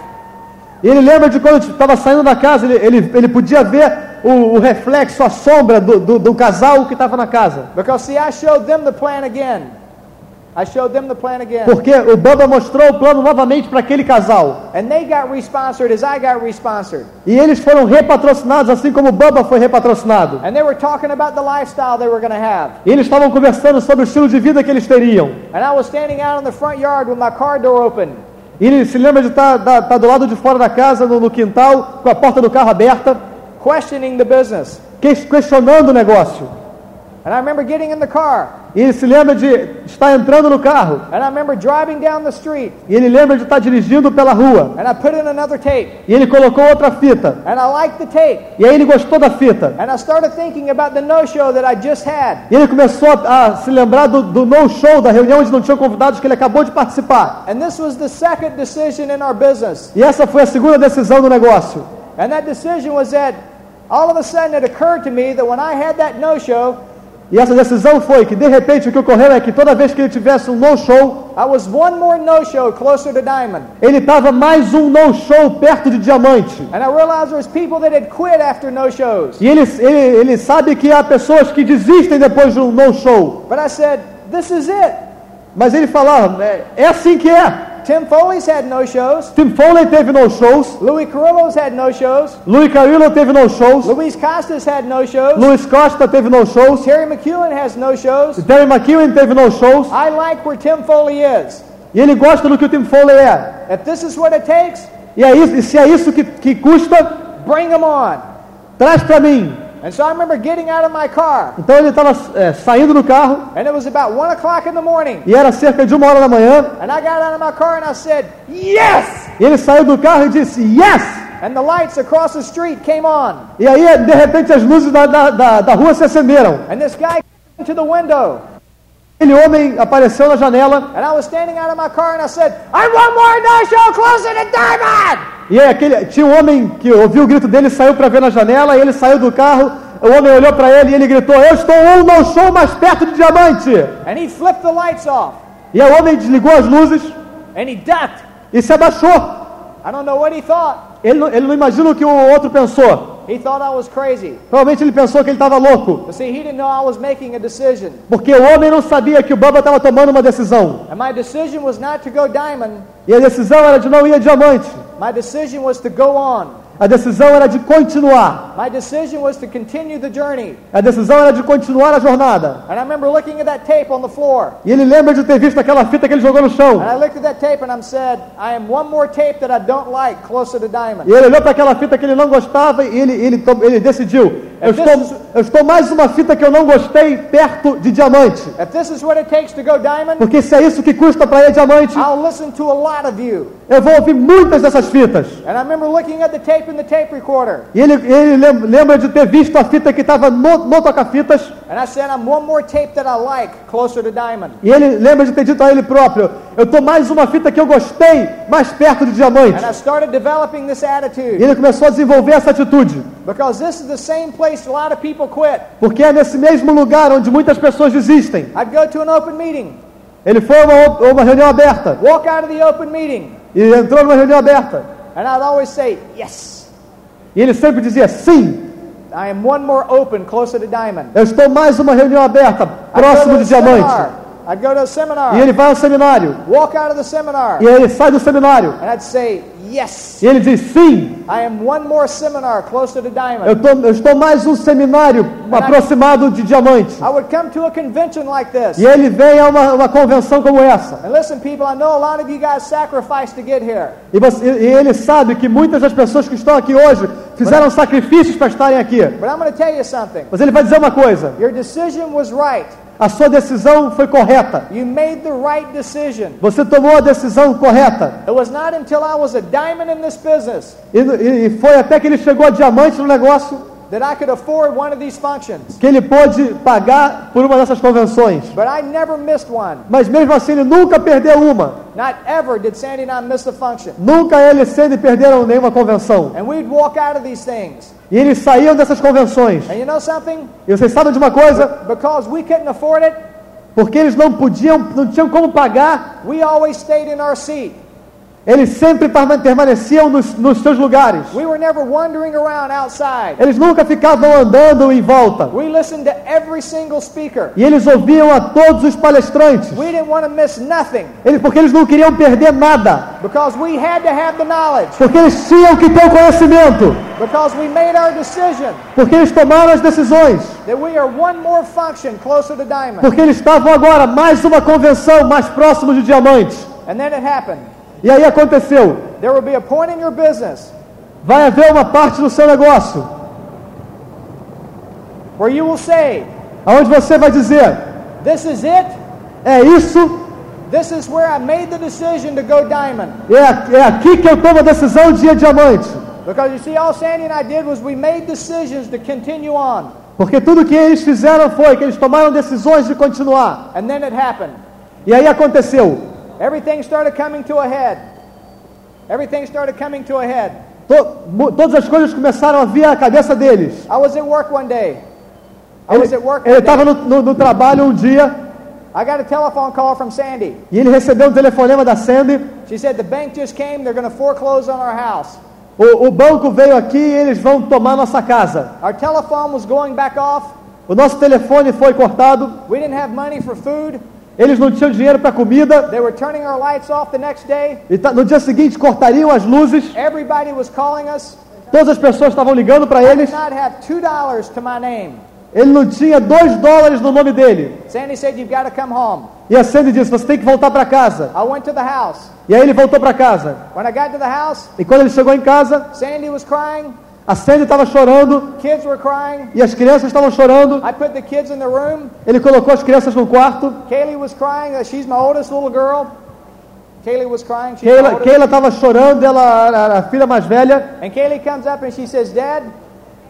E: Ele lembra de quando estava saindo da casa, ele, ele, ele podia ver o, o reflexo, a sombra do, do, do casal que estava na casa.
D: Because, see, I showed them the plan again. I showed them the plan again.
E: Porque o Bubba mostrou o plano novamente para aquele casal.
D: And they got re-sponsored as I got re-sponsored.
E: E eles foram repatrocinados, assim como o Bubba foi repatrocinado.
D: And they were talking about the lifestyle they were going to have.
E: E eles estavam conversando sobre o estilo de vida que eles teriam.
D: And I was standing out in the front yard with my car door open.
E: E ele se lembra de estar, estar- estar do lado de fora da casa, no, no quintal, com a porta do carro aberta,
D: questioning the business.
E: que- questionando o negócio.
D: And I remember getting in the car.
E: E ele se lembra de estar entrando no carro.
D: And I remember driving down the street.
E: E ele lembra de estar dirigindo pela rua.
D: And I put in another tape.
E: E ele colocou outra fita.
D: And I liked the tape.
E: E aí ele gostou da fita.
D: And I started thinking about the no-show that I just had.
E: E ele começou a, a se lembrar do, do no-show, da reunião onde não tinham convidados que ele acabou de participar.
D: And this was the second decision in our business.
E: E essa foi a segunda decisão do negócio.
D: And that decision was that all of a sudden it occurred to me that when I had that no-show,
E: E essa decisão foi que, de repente, o que ocorreu é que toda vez que ele tivesse um no-show
D: closer to Diamond.
E: ele estava mais um no-show perto de diamante.
D: No-shows.
E: E ele, ele, ele sabe que há pessoas que desistem depois de um no-show.
D: But I said.
E: Mas ele falava, é assim que é.
D: Tim Foley's had no shows.
E: Tim Foley teve no shows.
D: Louis Carrillo's had no shows.
E: Louis Carrillo teve no shows.
D: Luis Costas had no shows.
E: Luis Costa teve no shows.
D: Terry McEwen has no shows.
E: Terry McEwen teve no shows.
D: I like where Tim Foley is.
E: E ele gosta do que o Tim Foley é.
D: If this is what it takes,
E: E, é isso, e se é isso que, que custa,
D: bring him on.
E: traz para mim.
D: And so I remember getting out of my car,
E: Então ele estava saindo do carro
D: and it was about one o'clock in the morning.
E: e era cerca de uma hora da manhã.
D: And I got out of my car and I said, Yes!
E: E ele saiu do carro e disse yes.
D: And the lights across the street came on.
E: E aí de repente as luzes da, da, da, da rua se acenderam.
D: And this guy came to the window.
E: Aquele homem apareceu na janela
D: And I was standing out of my car and I said, I want more no show closer to Diamond!
E: E aí aquele, tinha um homem que ouviu o grito dele, saiu para ver na janela, e ele saiu do carro, o homem olhou para ele e ele gritou, eu estou um no show mais perto de diamante.
D: And he flipped the lights off.
E: E aí o homem desligou as luzes
D: And he ducked.
E: e se abaixou.
D: I don't know what he thought.
E: Ele, não- ele não imagina o que o outro pensou.
D: He thought I was crazy.
E: Provavelmente ele pensou que ele estava louco.
D: But see, he didn't know I was making a decision.
E: Porque o homem não sabia que o Bubba estava tomando uma decisão.
D: And my decision was not to go diamond.
E: E a decisão era de não ir a diamante.
D: My decision was to go on.
E: A decisão era de continuar.
D: My decision was to continue the journey.
E: A decisão era de continuar a jornada.
D: And I remember looking at that tape on the floor.
E: E ele lembra de ter visto aquela fita que ele jogou no chão.
D: And I looked at that tape and I said, I am one more tape that I don't like closer to diamond.
E: E ele olhou para aquela fita que ele não gostava e ele, ele, ele decidiu: eu estou, eu estou mais uma fita que eu não gostei perto de diamante.
D: If this is what it takes to go diamond,
E: Porque se é isso que custa para ir diamante,
D: I'll listen to a lot of you.
E: eu vou ouvir muitas dessas fitas.
D: And I remember looking at the tape in the tape recorder.
E: E ele, ele lem- lembra de ter visto a fita que estava no, no toca-fitas.
D: And I said, I'm one more tape that I like closer to diamond.
E: E ele lembra de ter dito a ele próprio: Eu estou mais uma fita que eu gostei mais perto de diamante.
D: And I started developing this
E: E
D: attitude
E: ele começou a desenvolver essa atitude.
D: because this is the same place a lot of people quit.
E: Porque é nesse mesmo lugar onde muitas pessoas desistem.
D: I'd go to an open meeting,
E: Ele foi a uma, uma reunião aberta.
D: walk out of the open meeting,
E: E entrou numa reunião aberta.
D: and I'd always say, Yes,
E: E ele sempre dizia: Sim,
D: I am one more open closer to diamond.
E: eu estou mais uma reunião aberta, próximo de diamante.
D: Seminar. I'd go to a seminar,
E: E ele vai ao seminário.
D: walk out of the seminar,
E: E ele sai do seminário.
D: and I'd say, Yes,
E: E ele diz: Sim,
D: I am one more seminar closer to
E: eu,
D: diamond.
E: tô, eu estou mais um seminário aproximado de diamante.
D: I would come to a convention like this.
E: E ele vem a uma, uma convenção como essa.
D: And listen, people, I know a lot of you guys sacrificed to get here.
E: E, você- e ele sabe que muitas das pessoas que estão aqui hoje fizeram sacrifícios para estarem aqui.
D: But I'm going to tell you something.
E: Mas ele vai dizer uma coisa:
D: Your decision was right.
E: A sua decisão foi correta.
D: You made the right decision.
E: Você tomou a decisão correta.
D: It was not until I was a diamond in this business
E: E, e- e foi até que ele chegou a diamante no negócio
D: that I could afford one of these functions.
E: que ele pôde pagar por uma dessas convenções.
D: But I never missed one.
E: Mas mesmo assim ele nunca perdeu uma.
D: Not ever did Sandy and I miss a function.
E: Nunca ele e Sandy perderam nenhuma convenção.
D: And we'd walk out of these things.
E: E eles saíam dessas convenções.
D: And you know something?
E: E vocês sabem de uma coisa?
D: Because we couldn't afford it,
E: Porque eles não podiam, não tinham como pagar,
D: we always stayed in our seat.
E: Eles sempre perma- permaneciam nos, nos seus lugares.
D: We were never wandering around outside.
E: Eles nunca ficavam andando em volta.
D: We listened to every single speaker.
E: E eles ouviam a todos os palestrantes.
D: We didn't want to miss nothing
E: Eles, porque eles não queriam perder nada.
D: because we had to have the knowledge.
E: Porque eles tinham que ter o conhecimento.
D: Because we made our decision
E: Porque eles tomaram as decisões.
D: that we are one more function closer to diamond.
E: Porque eles estavam agora mais uma convenção mais próximo de diamante.
D: And then it happened.
E: E aí aconteceu.
D: There will be a point in your business
E: Vai haver uma parte do seu negócio
D: where you will say,
E: onde você vai dizer:
D: This is it.
E: é isso,
D: This is where I made the decision to go diamond.
E: é, é aqui que eu tomo a decisão de ir diamante.
D: Because you see, all Sandy and I did was we made decisions to continue on.
E: Porque tudo que eles fizeram foi que eles tomaram decisões de continuar.
D: And then it happened.
E: E aí aconteceu.
D: Everything started coming to a head. Everything started coming to a head.
E: To- todas as coisas começaram a vir à cabeça deles.
D: I was at work one day. I
E: Ele
D: was at work
E: ele estava no, no- no trabalho um dia
D: I got a telephone call from Sandy.
E: e ele recebeu um telefonema da Sandy.
D: She said, The bank just came, they're going to foreclose on our house.
E: O, o banco veio aqui e eles vão tomar nossa casa.
D: Our telephone was going back off.
E: O nosso telefone foi cortado.
D: We didn't have money for food.
E: Eles não tinham dinheiro para comida.
D: They were turning our lights off the next day.
E: E ta- no dia seguinte cortariam as luzes.
D: Everybody was calling us.
E: Todas as pessoas estavam ligando para
D: I
E: eles.
D: did not have two dollars to my name.
E: Ele não tinha dois dólares no nome dele.
D: Sandy said, You've got to come home.
E: E a Sandy disse: Você tem que voltar para casa.
D: I went to the house.
E: E aí ele voltou para casa.
D: When I got to the house,
E: E quando ele chegou em casa,
D: Sandy was crying,
E: a Sandy estava chorando
D: kids were crying.
E: e as crianças estavam chorando.
D: I put the kids in the room.
E: Ele colocou as crianças no quarto.
D: Kaylee was crying. She's my oldest little girl. Kaylee was crying. She's.
E: Keila estava chorando, ela era a filha mais velha.
D: And Kaylee comes up and she says, Dad,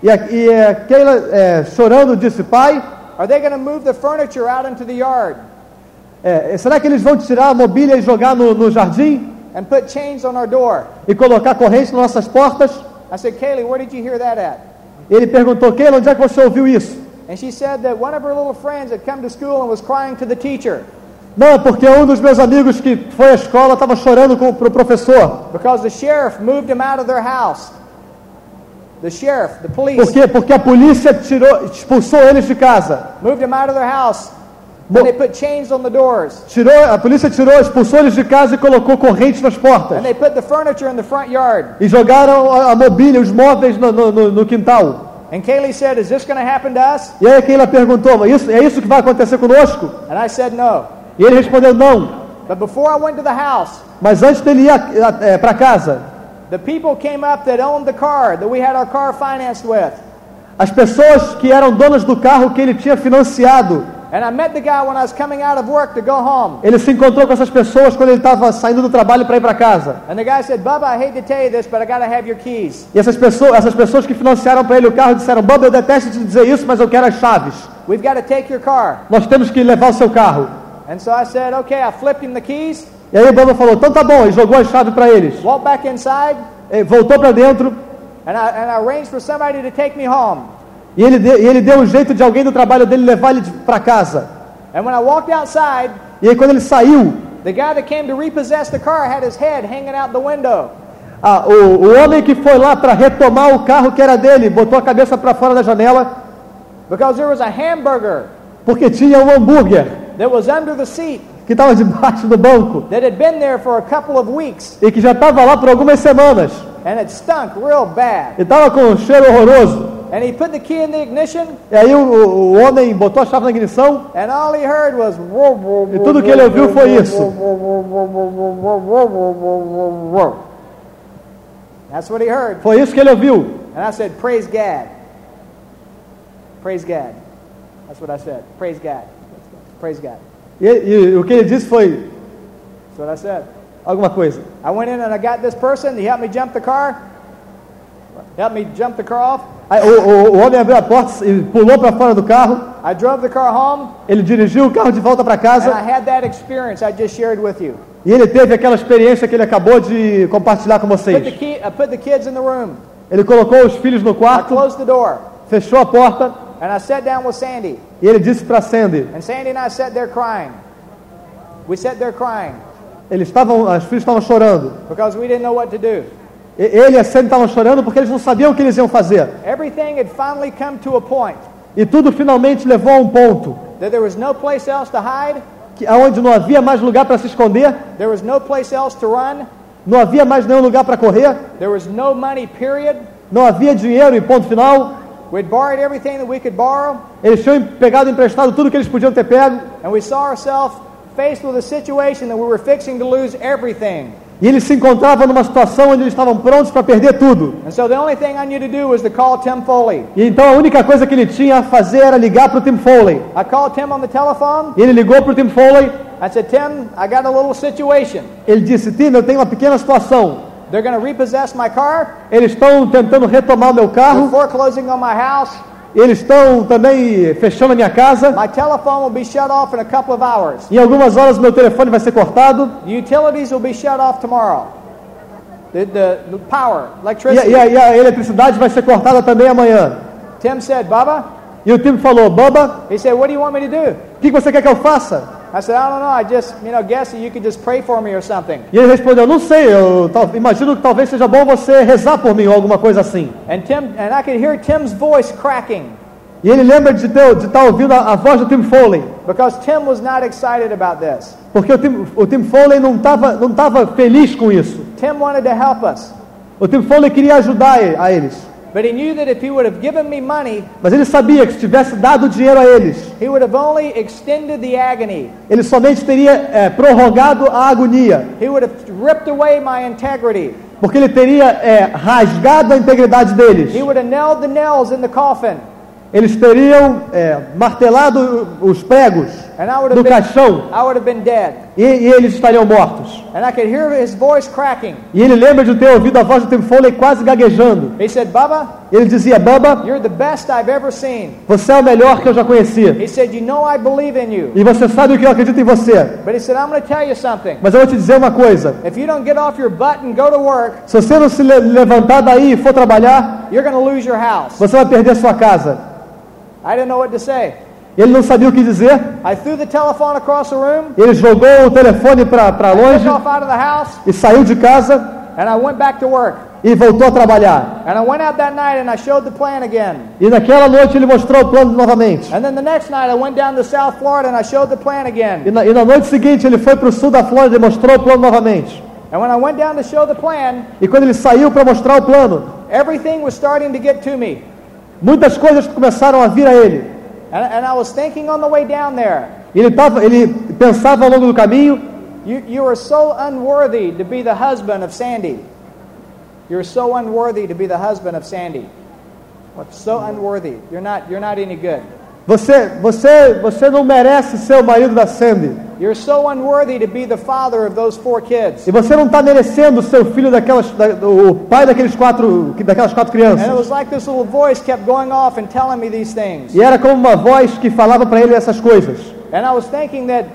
E: E a, e a Keila, é, chorando, disse: Pai,
D: are they going to move the furniture out into the yard
E: é, será que eles vão tirar a mobília e jogar no, no jardim?
D: and put chains on our door?
E: E colocar corrente nas nossas portas?
D: I said, Kaylee, where did you hear that at?
E: Ele perguntou: Keila, onde é que você ouviu isso?
D: And she said that one of her little friends had come to school and was crying to the teacher
E: Não, porque um dos meus amigos que foi à escola estava chorando com, pro professor.
D: because the sheriff moved him out of their house. The sheriff, the police,
E: Por quê? Porque a polícia tirou, expulsou eles de casa.
D: moved him out of their house. And they put chains on the doors.
E: Tirou, a polícia tirou, expulsou eles de casa e colocou corrente nas portas.
D: And they put the furniture in the front yard.
E: E jogaram a, a mobília, os móveis no, no- no- quintal.
D: And Kaylee said, Is this going to happen to us?
E: E aí a Keila perguntou, mas isso, é isso que vai acontecer conosco?
D: And I said, No.
E: E ele respondeu, não.
D: But before I went to the house,
E: Mas antes dele ir para casa,
D: the people came up that owned the car that we had our car financed with.
E: as pessoas que eram donas do carro que ele tinha financiado,
D: And I met the guy when I was coming out of work to go home.
E: ele se encontrou com essas pessoas quando ele estava saindo do trabalho para ir para casa.
D: And the guy said, Bubba, I hate to tell you this, but I got to have your keys.
E: E essas pessoas, essas pessoas que financiaram para ele o carro disseram: Bob, eu detesto te dizer isso, mas eu quero as chaves.
D: We've got to take your car.
E: Nós temos que levar o seu carro.
D: And so I said, Okay, I flipped him the keys,
E: E aí o Bob falou: então tá bom, e jogou a chave para eles.
D: walked back inside,
E: E voltou para dentro
D: and I, and I arranged for somebody to take me home.
E: E ele, deu, e ele deu um jeito de alguém do trabalho dele levar ele para casa.
D: And when I walked outside,
E: E aí quando ele saiu, ah, o, o homem que foi lá para retomar o carro que era dele botou a cabeça para fora da janela
D: Because there was a hamburger
E: porque tinha um hambúrguer
D: that was under the seat
E: que estava debaixo do banco
D: that had been there for a couple of weeks
E: e que já estava lá por algumas semanas.
D: And it stunk real bad.
E: E estava com um cheiro horroroso.
D: And he put the key in the ignition
E: E aí o, o- o homem botou a chave na ignição
D: and all he heard was
E: e tudo que ele ouviu foi isso.
D: That's what he heard.
E: Foi isso que ele ouviu.
D: And I said, Praise God. Praise God. That's what I said. Praise God. Praise God.
E: E, e o que ele disse foi
D: That's what I said.
E: Alguma coisa.
D: I went in and I got this person. He helped me jump the car. Helped me jump the car off.
E: Aí, o, o- o homem abriu a porta e pulou para fora do carro.
D: I drove the car home,
E: Ele dirigiu o carro de volta para
D: and I
E: casa
D: had that experience I just shared with you.
E: e ele teve aquela experiência que ele acabou de compartilhar com
D: Put the,
E: vocês.
D: key, I put the kids in the room.
E: Ele colocou os filhos no
D: I
E: quarto,
D: closed the door,
E: fechou a porta
D: and I sat down with Sandy.
E: e ele disse para Sandy.
D: And Sandy and I sat there crying. We sat there crying
E: Eles estavam, os filhos estavam chorando.
D: because we didn't know what to do.
E: E- Ele e a Sandy estavam chorando porque eles não sabiam o que eles iam fazer.
D: Everything had finally come to a point
E: E tudo finalmente levou a um ponto
D: that there was no place else to hide,
E: que aonde não havia mais lugar para se esconder,
D: there was no place else to run,
E: não havia mais nenhum lugar para correr,
D: there was no money, period.
E: não havia dinheiro e ponto final.
D: We'd borrowed everything that we could borrow,
E: Eles tinham pegado emprestado tudo que eles podiam ter pego
D: and we saw ourselves faced with a situation that we were fixing to lose everything.
E: e eles se encontravam numa situação onde eles estavam prontos para perder tudo.
D: And so the only thing I knew to do was to call Tim Foley.
E: E então a única coisa que ele tinha a fazer era ligar para o Tim Foley.
D: I called Tim on the telephone.
E: E ele ligou para o Tim Foley.
D: I said, Tim, I got a little situation.
E: Ele disse: Tim, eu tenho uma pequena situação.
D: They're going to repossess my car.
E: Eles estão tentando retomar o meu
D: They're
E: carro.
D: foreclosing on my house.
E: Eles estão também fechando a minha casa.
D: My telephone will be shut off in a couple of hours.
E: Em algumas horas meu telefone vai ser cortado.
D: The utilities will be shut off tomorrow. The, the, the power,
E: E a,
D: electricity.
E: e a- e a eletricidade vai ser cortada também amanhã.
D: Tim said, Bubba,
E: E o Tim falou: Baba,
D: he said, what do you want me to do?
E: o que você quer que eu faça?
D: I said, I don't know. I just, you know, guess you could just pray for me or something.
E: E ele respondeu: Não sei, eu imagino que talvez seja bom você rezar por mim ou alguma coisa assim.
D: And Tim, and I could hear Tim's voice cracking.
E: E ele lembra de estar de tá ouvindo a, a voz do Tim Foley.
D: because Tim was not excited about this.
E: Porque o Tim, o Tim Foley não estava não tava feliz com isso.
D: Tim wanted to help us,
E: O Tim Foley queria ajudar a eles.
D: But he knew that if he would have given me money,
E: Mas ele sabia que se tivesse dado dinheiro a eles,
D: he would have only extended the agony.
E: ele somente teria é, prorrogado a agonia.
D: He would have ripped away my integrity.
E: Porque ele teria é, rasgado a integridade deles.
D: He would have nailed the nails in the coffin.
E: Eles teriam é, martelado os pregos
D: And I would
E: no
D: have been,
E: caixão
D: I would have been dead.
E: e, e eles estariam mortos.
D: And I could hear his voice cracking.
E: E ele lembra de ter ouvido a voz do Tim Foley quase gaguejando.
D: He said,
E: Ele dizia: Baba,
D: you're the best I've ever seen.
E: você é o melhor que eu já conhecia.
D: He said, You know I believe in you.
E: E você sabe que eu acredito em você.
D: But he said, I'm going to tell you something.
E: Mas eu vou te dizer uma coisa:
D: work,
E: se você não se le- levantar daí e for trabalhar,
D: you're going to lose your house.
E: você vai perder sua casa.
D: I didn't know what to say.
E: Ele não sabia o que dizer.
D: I threw the telephone across the room,
E: Ele jogou o telefone para longe
D: off out of the house,
E: e saiu de casa
D: and I went back to work.
E: e voltou a trabalhar.
D: And I went out that night and I showed the plan again.
E: E naquela noite ele mostrou o plano novamente.
D: And then the next night I went down to South Florida and I showed the plan
E: E
D: again.
E: na, e na noite seguinte ele foi para o sul da Flórida e mostrou o plano novamente.
D: And when I went down to show the plan,
E: E quando ele saiu para mostrar o plano,
D: everything was starting to get to me.
E: muitas coisas começaram a vir a ele.
D: And, and I was thinking on the way down there,
E: Ele, tava, ele pensava ao longo do caminho,
D: you, you are so unworthy to be the husband of Sandy. You're so unworthy to be the husband of Sandy. What's So unworthy. You're not, you're not any good.
E: Você, você, você não merece ser o marido da Sandy.
D: You're so unworthy to be the father of those four kids.
E: E você não está merecendo ser o filho daquelas, da, o pai daqueles quatro, daquelas quatro
D: And it
E: crianças.
D: was like this little voice kept going off and telling me these things.
E: E era como uma voz que falava para ele essas coisas.
D: And I was thinking that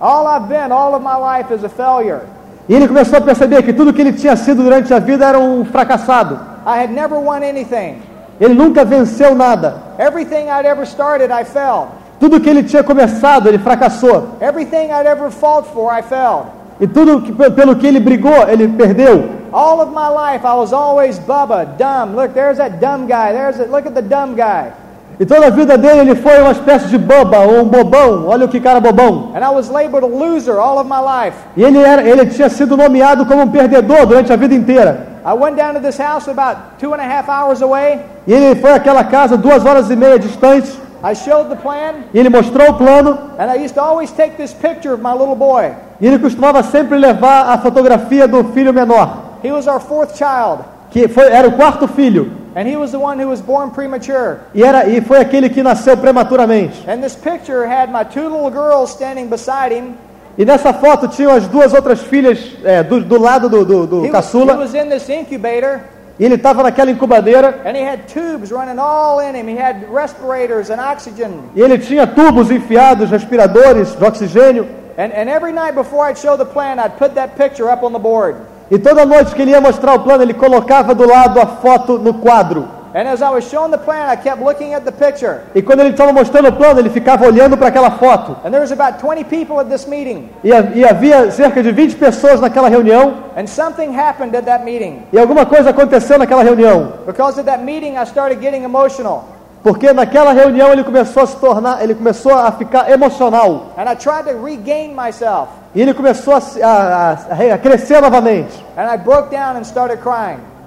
D: all I've been, all of my life is a failure.
E: E ele começou a perceber que tudo que ele tinha sido durante a vida era um fracassado.
D: I had never won anything.
E: Ele nunca venceu nada.
D: Everything I'd ever started, I failed.
E: Tudo que ele tinha começado, ele fracassou.
D: Everything I'd ever fought for, I failed.
E: E tudo que, pe- pelo que ele brigou, ele perdeu.
D: All of my life, I was always Bubba, dumb. Look, there's that dumb guy. There's that, look at the dumb guy.
E: E toda a vida dele ele foi uma espécie de boba, ou um bobão. Olha o que cara bobão.
D: And I was labeled a loser all of my life.
E: E ele, era, ele tinha sido nomeado como um perdedor durante a vida inteira.
D: I went down to this house about two and a half hours away.
E: E ele foi àquela casa duas horas e meia distante.
D: I showed the plan,
E: E ele mostrou o plano.
D: and I used to always take this picture of my little boy.
E: E ele costumava sempre levar a fotografia do filho menor,
D: He was our fourth child,
E: que foi, era o quarto filho.
D: and he was the one who was born premature.
E: E, era, e foi aquele que nasceu prematuramente.
D: And this picture had my two little girls standing beside him.
E: E nessa foto tinham as duas outras filhas é, do, do lado do, do, do
D: He was, he
E: caçula.
D: was in this incubator,
E: E ele estava naquela incubadeira.
D: and he had tubes running all in him. He had respirators and oxygen.
E: E ele tinha tubos enfiados, respiradores de oxigênio.
D: And, and every night before I'd show the plan, I'd put that picture up on the board.
E: E toda noite que ele ia mostrar o plano, ele colocava do lado a foto no quadro.
D: And as I was showing the plan, I kept looking at the picture.
E: E quando ele estava mostrando o plano, ele ficava olhando para aquela foto.
D: And there was about 20 people at this meeting.
E: E, e havia cerca de 20 pessoas naquela reunião.
D: And something happened at that meeting.
E: E alguma coisa aconteceu naquela reunião.
D: Because of that meeting, I started getting emotional.
E: Porque naquela reunião ele começou a se tornar, ele começou a ficar emocional.
D: And I tried to regain myself.
E: E ele começou a, a- a- a crescer novamente.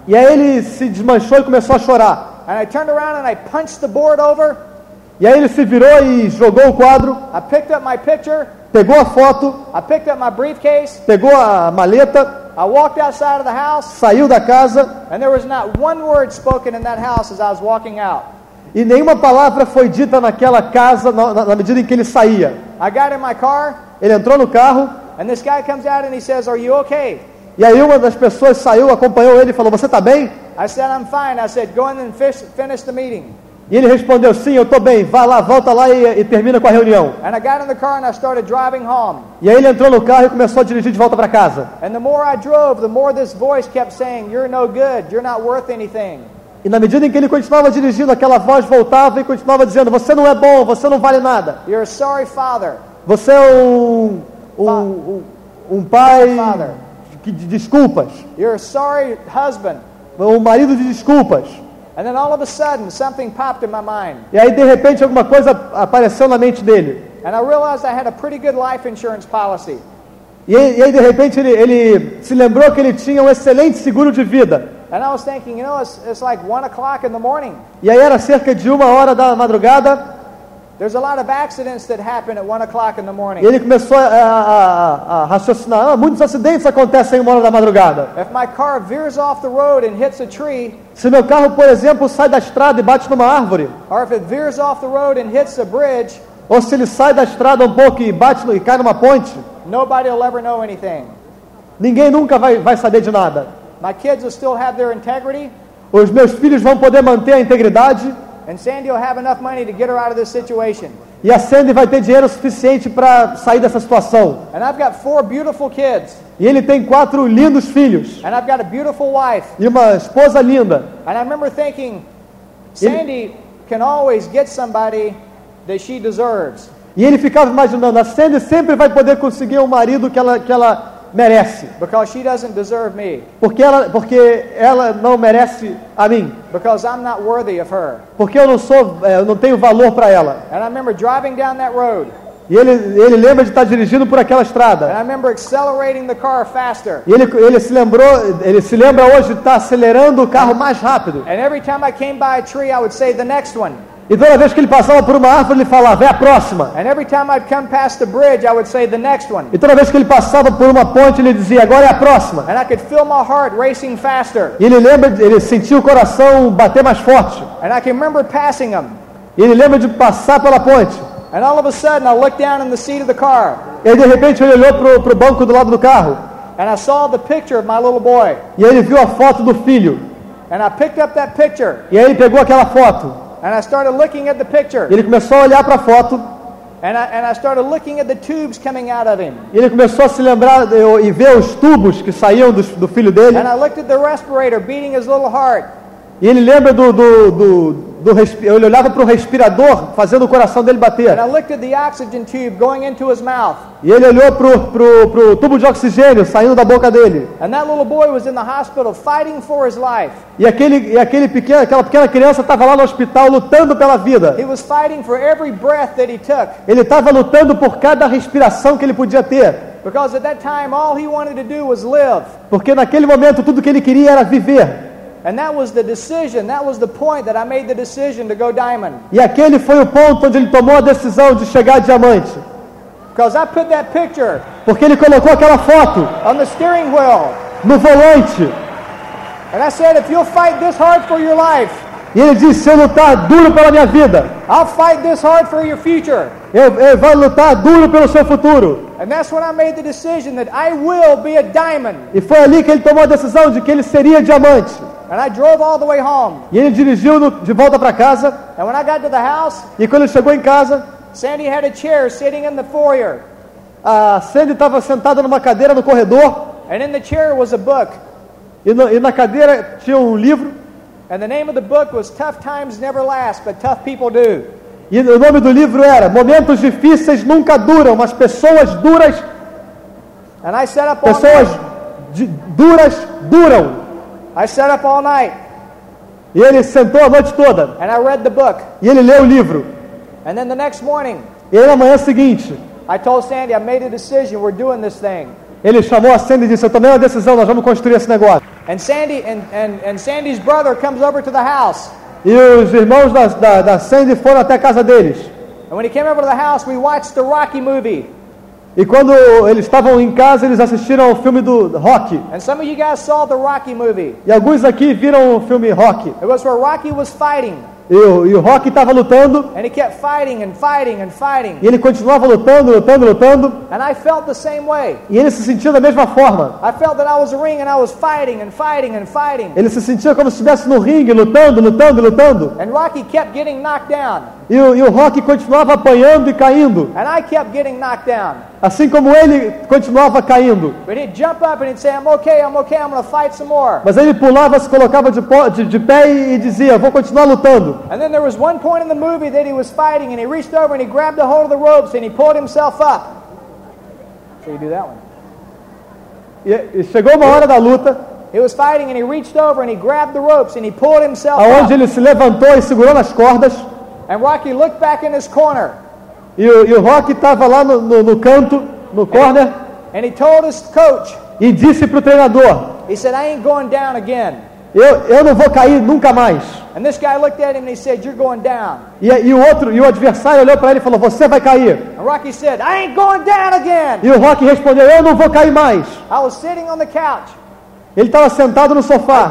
E: E aí ele se desmanchou e começou a chorar.
D: And I turned around and I punched the board over.
E: E aí ele se virou e jogou o quadro,
D: I picked up my picture.
E: pegou a foto,
D: I picked up my briefcase.
E: pegou a maleta,
D: I walked outside of the house.
E: saiu da casa
D: And there was not one word spoken in that house as I was walking out.
E: e nenhuma palavra foi dita naquela casa na, na- na medida em que ele saía.
D: I got in my car.
E: Ele entrou no carro
D: And this guy comes out and he says, Are you okay?
E: E aí uma das pessoas saiu, acompanhou ele e falou: Você está bem?
D: I said, I'm fine. I said, Go in and finish the meeting.
E: E ele respondeu: Sim, eu estou bem. Vá lá, volta lá e, e termina com a reunião.
D: And I got in the car and I started driving home.
E: E aí ele entrou no carro e começou a dirigir de volta para casa.
D: And the more I drove, the more this voice kept saying, You're no good. You're not worth anything.
E: E na medida em que ele continuava dirigindo, aquela voz voltava e continuava dizendo: Você não é bom, você não vale nada.
D: You're a sorry father.
E: Você é um, um, um, um pai
D: Father.
E: Que- de desculpas,
D: You're a sorry husband.
E: um marido de desculpas.
D: And then all of a sudden, something popped in my mind.
E: E aí, de repente, alguma coisa apareceu na mente dele.
D: And I realized I had a pretty good life insurance policy.
E: E aí, e aí, de repente, ele, ele se lembrou que ele tinha um excelente seguro de vida.
D: And I was thinking, you know, it's, it's like 1 o'clock in the morning.
E: E aí era cerca de uma hora da madrugada.
D: There's a lot of accidents that happen at 1 o'clock in the
E: E
D: morning.
E: ele começou a, a- a- a raciocinar. "Ah, muitos acidentes acontecem em uma hora da madrugada.
D: If my car veers off the road and hits a tree,
E: Se meu carro, por exemplo, sai da estrada e bate numa árvore,
D: or if it veers off the road and hits a bridge,
E: ou se ele sai da estrada um pouco e bate no- e cai numa ponte,
D: nobody will ever know anything.
E: ninguém nunca vai, vai saber de nada.
D: My kids will still have their integrity,
E: Os meus filhos vão poder manter a integridade
D: and Sandy will have enough money to get her out of this situation.
E: e a Sandy vai ter dinheiro suficiente para sair dessa situação.
D: And I've got four beautiful kids,
E: E ele tem quatro lindos filhos
D: and I've got a beautiful wife.
E: e uma esposa linda.
D: And I remember thinking, Sandy can always get somebody that she deserves.
E: E ele ficava imaginando, a Sandy sempre vai poder conseguir um marido que ela, que ela merece.
D: Because she doesn't deserve me.
E: Porque ela, porque ela não merece a mim.
D: Because I'm not worthy of her.
E: Porque eu não sou, é, eu não tenho valor para ela.
D: And I remember driving down that road.
E: E ele, ele lembra de estar dirigindo por aquela estrada.
D: I remember accelerating the car faster.
E: E ele, ele se lembrou, ele se lembra hoje de estar acelerando o carro mais rápido.
D: And every time I came by a tree, I would say the next one.
E: E toda vez que ele passava por uma árvore, ele falava, é a próxima.
D: And every time I'd come past the bridge, I would say the next one.
E: E toda vez que ele passava por uma ponte, ele dizia, agora é a próxima.
D: And I could feel my heart racing faster.
E: E ele lembra, ele sentia o coração bater mais forte.
D: And I can remember passing them.
E: E ele lembra de passar pela ponte.
D: And all of a sudden, I looked down in the seat of the car.
E: E de repente, ele olhou pro, pro banco do lado do carro.
D: And I saw the picture of my little boy.
E: E ele viu a foto do filho.
D: And I picked up that picture.
E: E aí ele pegou aquela foto.
D: And I started looking at the picture.
E: Ele começou a olhar para a foto.
D: And I, and I started looking at the tubes coming out of him.
E: Ele começou a se lembrar de- e ver os tubos que saíam do, do filho dele.
D: And I looked at the respirator beating his little heart.
E: E ele lembra do, do, do, do ele olhava para o respirador, fazendo o coração dele bater. E ele olhou pro, pro tubo de oxigênio saindo da boca dele. E aquele, e aquele pequeno, aquela pequena criança estava lá no hospital lutando pela vida. Ele estava lutando por cada respiração que ele podia ter.
D: Because at that time, all he wanted to do was live.
E: Porque naquele momento tudo que ele queria era viver.
D: And that was the decision. That was the point that I made the decision to go diamond.
E: E aquele foi o ponto onde ele tomou a decisão de chegar diamante.
D: Because I put that picture
E: Porque ele colocou aquela foto
D: on the steering wheel.
E: no volante.
D: And I said, if you'll fight this hard for your life,
E: E ele disse: Se eu lutar duro pela minha vida,
D: I'll fight this hard for your future.
E: eu, eu vou lutar duro pelo seu futuro.
D: And that's when I made the decision that I will be a diamond.
E: E foi ali que ele tomou a decisão de que ele seria diamante.
D: And I drove all the way home.
E: E ele dirigiu no- de volta para casa.
D: And when I got to the house,
E: E quando ele chegou em casa,
D: Sandy had a chair sitting in the foyer.
E: a Sandy estava sentada numa cadeira no corredor.
D: And in the chair was a book.
E: E, no- e na cadeira tinha um livro.
D: And the name of the book was Tough Times Never Last, but Tough People Do.
E: E o nome do livro era Momentos Difíceis Nunca Duram, mas pessoas duras,
D: And I sat up all
E: pessoas duras duram.
D: I sat up all night
E: E ele sentou a noite toda.
D: and I read the book.
E: E ele leu o livro.
D: And then the next morning,
E: E aí na manhã seguinte,
D: I told Sandy, I made a decision. We're doing this thing.
E: ele chamou a Sandy e disse: Eu tomei uma decisão, nós vamos construir esse negócio.
D: And Sandy and, and, and Sandy's brother comes over to the house.
E: E os irmãos da, da, da Sandy foram até a casa deles.
D: And when he came over to the house, we watched the Rocky movie.
E: E quando eles estavam em casa, eles assistiram ao filme do Rock.
D: And some of you guys saw the Rocky movie.
E: E alguns aqui viram o filme Rock.
D: It was where Rocky was fighting.
E: E o, e o Rock estava lutando.
D: And he kept fighting and fighting and fighting.
E: E ele continuava lutando, lutando, lutando.
D: And I felt the same way.
E: E ele se sentia da mesma forma.
D: I felt that I was a ring and I was fighting and fighting and fighting.
E: Ele se sentia como se estivesse no ringue, lutando, lutando, lutando.
D: And Rocky kept getting knocked down.
E: E o, e o Rock continuava apanhando e caindo.
D: And I kept getting knocked down.
E: Assim como ele continuava caindo.
D: But he'd jump up and he'd say, I'm okay, I'm okay, I'm going to fight some more.
E: Mas ele pulava, se colocava de, de, de pé e, e dizia: Vou continuar lutando.
D: And then there was one point in the movie that he was fighting and he reached over and he grabbed a hold of the ropes and he pulled himself up. So you do that one.
E: E, e chegou uma hora da luta
D: He was fighting and he reached over and he grabbed the ropes and he pulled himself
E: aonde
D: up.
E: ele se levantou e segurou nas cordas.
D: And Rocky looked back in his corner
E: E o, e o Rock estava lá no, no- no canto, no corner,
D: and he told his coach,
E: e disse para o treinador:
D: he said, I ain't going down again.
E: eu, eu não vou cair nunca mais.
D: And this guy looked at him and he said, You're going down.
E: E, e o outro, e o adversário olhou para ele e falou: Você vai cair.
D: And Rocky said, I ain't going down again.
E: E o Rock respondeu: Eu não vou cair mais.
D: I was sitting on the couch.
E: Ele estava sentado no sofá.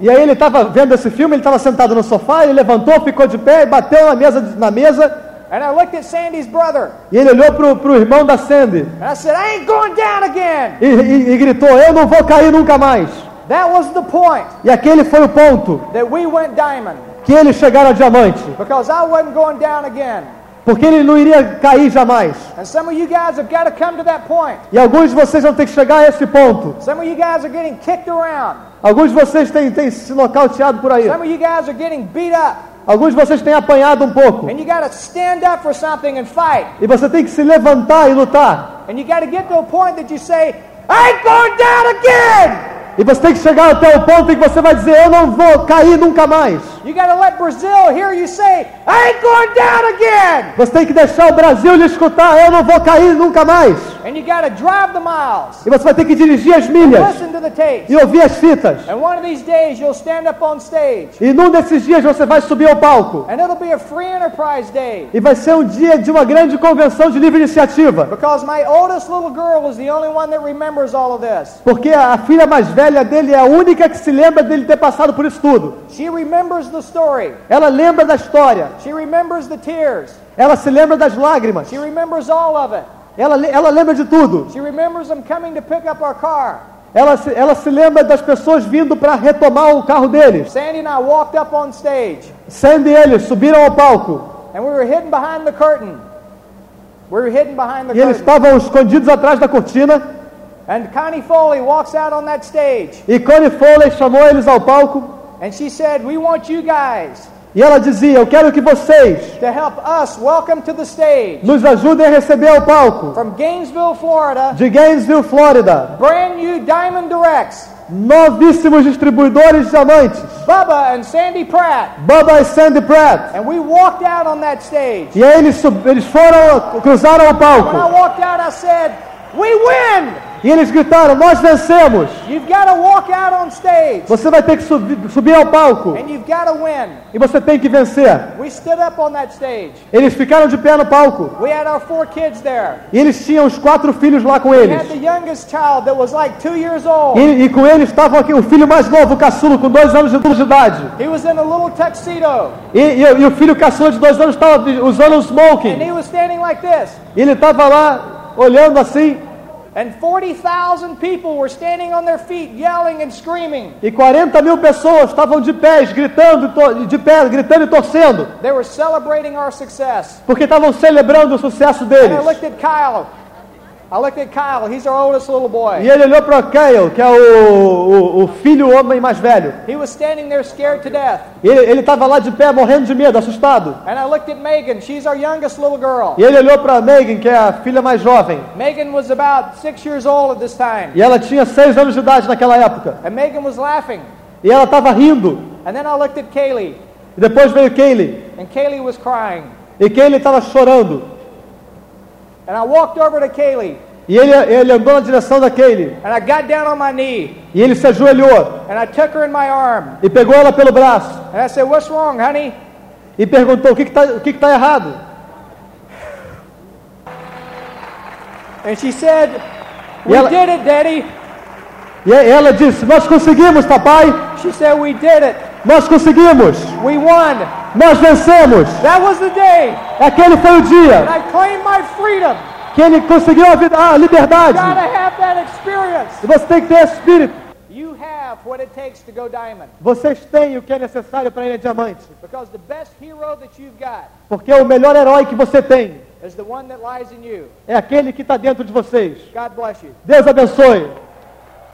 E: E aí ele estava vendo esse filme, ele estava sentado no sofá, ele levantou, ficou de pé e bateu na mesa, na mesa
D: And I looked at Sandy's brother.
E: e ele olhou para o irmão da Sandy
D: And I said, I ain't going down again.
E: e, e- e gritou: Eu não vou cair nunca mais.
D: That was the point
E: E aquele foi o ponto
D: that we went diamond.
E: que eles chegaram a diamante,
D: Because I wasn't going down again.
E: Porque ele não iria cair jamais.
D: And some of you guys have got to come to that point.
E: E alguns de vocês vão ter que chegar a esse ponto.
D: Some of you guys are getting kicked around.
E: Alguns de vocês têm, têm se nocauteado por aí.
D: Some of you guys are getting beat up.
E: Alguns de vocês têm apanhado um pouco.
D: And you got to stand up for something and fight.
E: E você tem que se levantar e lutar.
D: And you got to get to a point that you say, I ain't going down again.
E: E você tem que chegar até o ponto em que você vai dizer: Eu não vou cair nunca mais.
D: You got to let Brazil hear you say, I ain't going down again.
E: Você tem que deixar o Brasil lhe escutar: Eu não vou cair nunca mais.
D: And you got to drive the miles.
E: E você vai ter que dirigir as milhas
D: Listen to the tapes.
E: e ouvir as fitas.
D: And one of these days you'll stand up on stage.
E: E num desses dias você vai subir ao palco.
D: And it'll be a free enterprise day.
E: E vai ser um dia de uma grande convenção de livre iniciativa.
D: Because my oldest little girl is the only one that remembers all of this.
E: Porque a filha mais velha dele é a única que se lembra dele ter passado por isso tudo.
D: She remembers the story.
E: Ela lembra da história.
D: She remembers the tears.
E: Ela se lembra das lágrimas.
D: She remembers all of it.
E: Ela, ela lembra de tudo.
D: She remembers them coming to pick up our car.
E: Ela se, ela se lembra das pessoas vindo para retomar o carro deles.
D: Sandy and I walked up on stage.
E: Sandy e eles subiram ao palco.
D: And we were hidden behind the curtain. We were hidden behind the
E: E eles
D: curtain.
E: estavam escondidos atrás da cortina.
D: And Connie Foley walks out on that stage.
E: E Connie Foley chamou eles ao palco.
D: And she said, We want you guys
E: E ela dizia: Eu quero que vocês
D: to help us welcome to the stage
E: nos ajudem a receber ao palco.
D: from Gainesville, Florida,
E: De Gainesville, Flórida.
D: brand new Diamond Directs,
E: Novíssimos distribuidores de diamantes.
D: Bubba and Sandy Pratt.
E: Bubba e Sandy Pratt.
D: And we walked out on that stage.
E: E eles, eles foram, cruzaram o
D: When I walked out, I said, We win!
E: E eles gritaram: Nós vencemos.
D: You've got to walk out on stage
E: Você vai ter que subir, subir ao palco.
D: and you've got to win.
E: E você tem que vencer.
D: We stood up on that stage.
E: Eles ficaram de pé no palco.
D: We had our four kids there.
E: E eles tinham os quatro filhos lá com eles.
D: had the youngest child that was like two years old.
E: E, e com eles estavam aqui o filho mais novo, o caçulo, com dois anos de de idade.
D: He was in a little tuxedo
E: E, e- e o filho caçula de dois anos estava usando um
D: and
E: smoking.
D: he was standing like this.
E: E ele estava lá olhando assim.
D: And 40,000 people were standing on their feet yelling and screaming.
E: E 40 mil pessoas estavam de pés, gritando, de pé, gritando e torcendo.
D: They were celebrating our success.
E: Porque estavam celebrando o sucesso
D: And
E: deles.
D: I looked at Kyle. I looked at Kyle. He's our oldest little
E: E
D: boy.
E: ele olhou para Kyle, que é o, o, o filho homem mais velho.
D: He was standing there scared to death.
E: E ele estava lá de pé, morrendo de medo, assustado.
D: And I looked at Megan. She's our youngest little girl.
E: E ele olhou para Megan, que é a filha mais jovem.
D: Megan was about six years old at this time.
E: E ela tinha seis anos de idade naquela época.
D: And Megan was laughing.
E: E ela estava rindo.
D: And then I looked at Kaylee.
E: E depois veio Kaylee.
D: And Kaylee was crying.
E: E Kaylee estava chorando.
D: And I walked over to Kaylee.
E: E ele, ele andou na direção da Kaylee.
D: And I got down on my knee.
E: E ele se ajoelhou.
D: And I took her in my arm.
E: E pegou ela pelo braço.
D: And I said, What's wrong, honey?
E: E perguntou: O que está que que tá errado?
D: And she said, We
E: Yella-
D: did it, Daddy.
E: E ela disse: Nós conseguimos, papai.
D: She said, We did it.
E: Nós conseguimos.
D: We won.
E: Nós vencemos.
D: That was the day.
E: Aquele foi o
D: And
E: dia
D: I claimed my freedom.
E: que ele conseguiu a, vida, a liberdade.
D: Gotta have that experience.
E: E você tem que ter esse espírito.
D: You have what it takes to go diamond.
E: Vocês têm o que é necessário para ir a diamante.
D: Because the best hero that you've got
E: Porque o melhor herói que você tem
D: is the one that lies in you.
E: é aquele que está dentro de vocês.
D: God bless you.
E: Deus abençoe.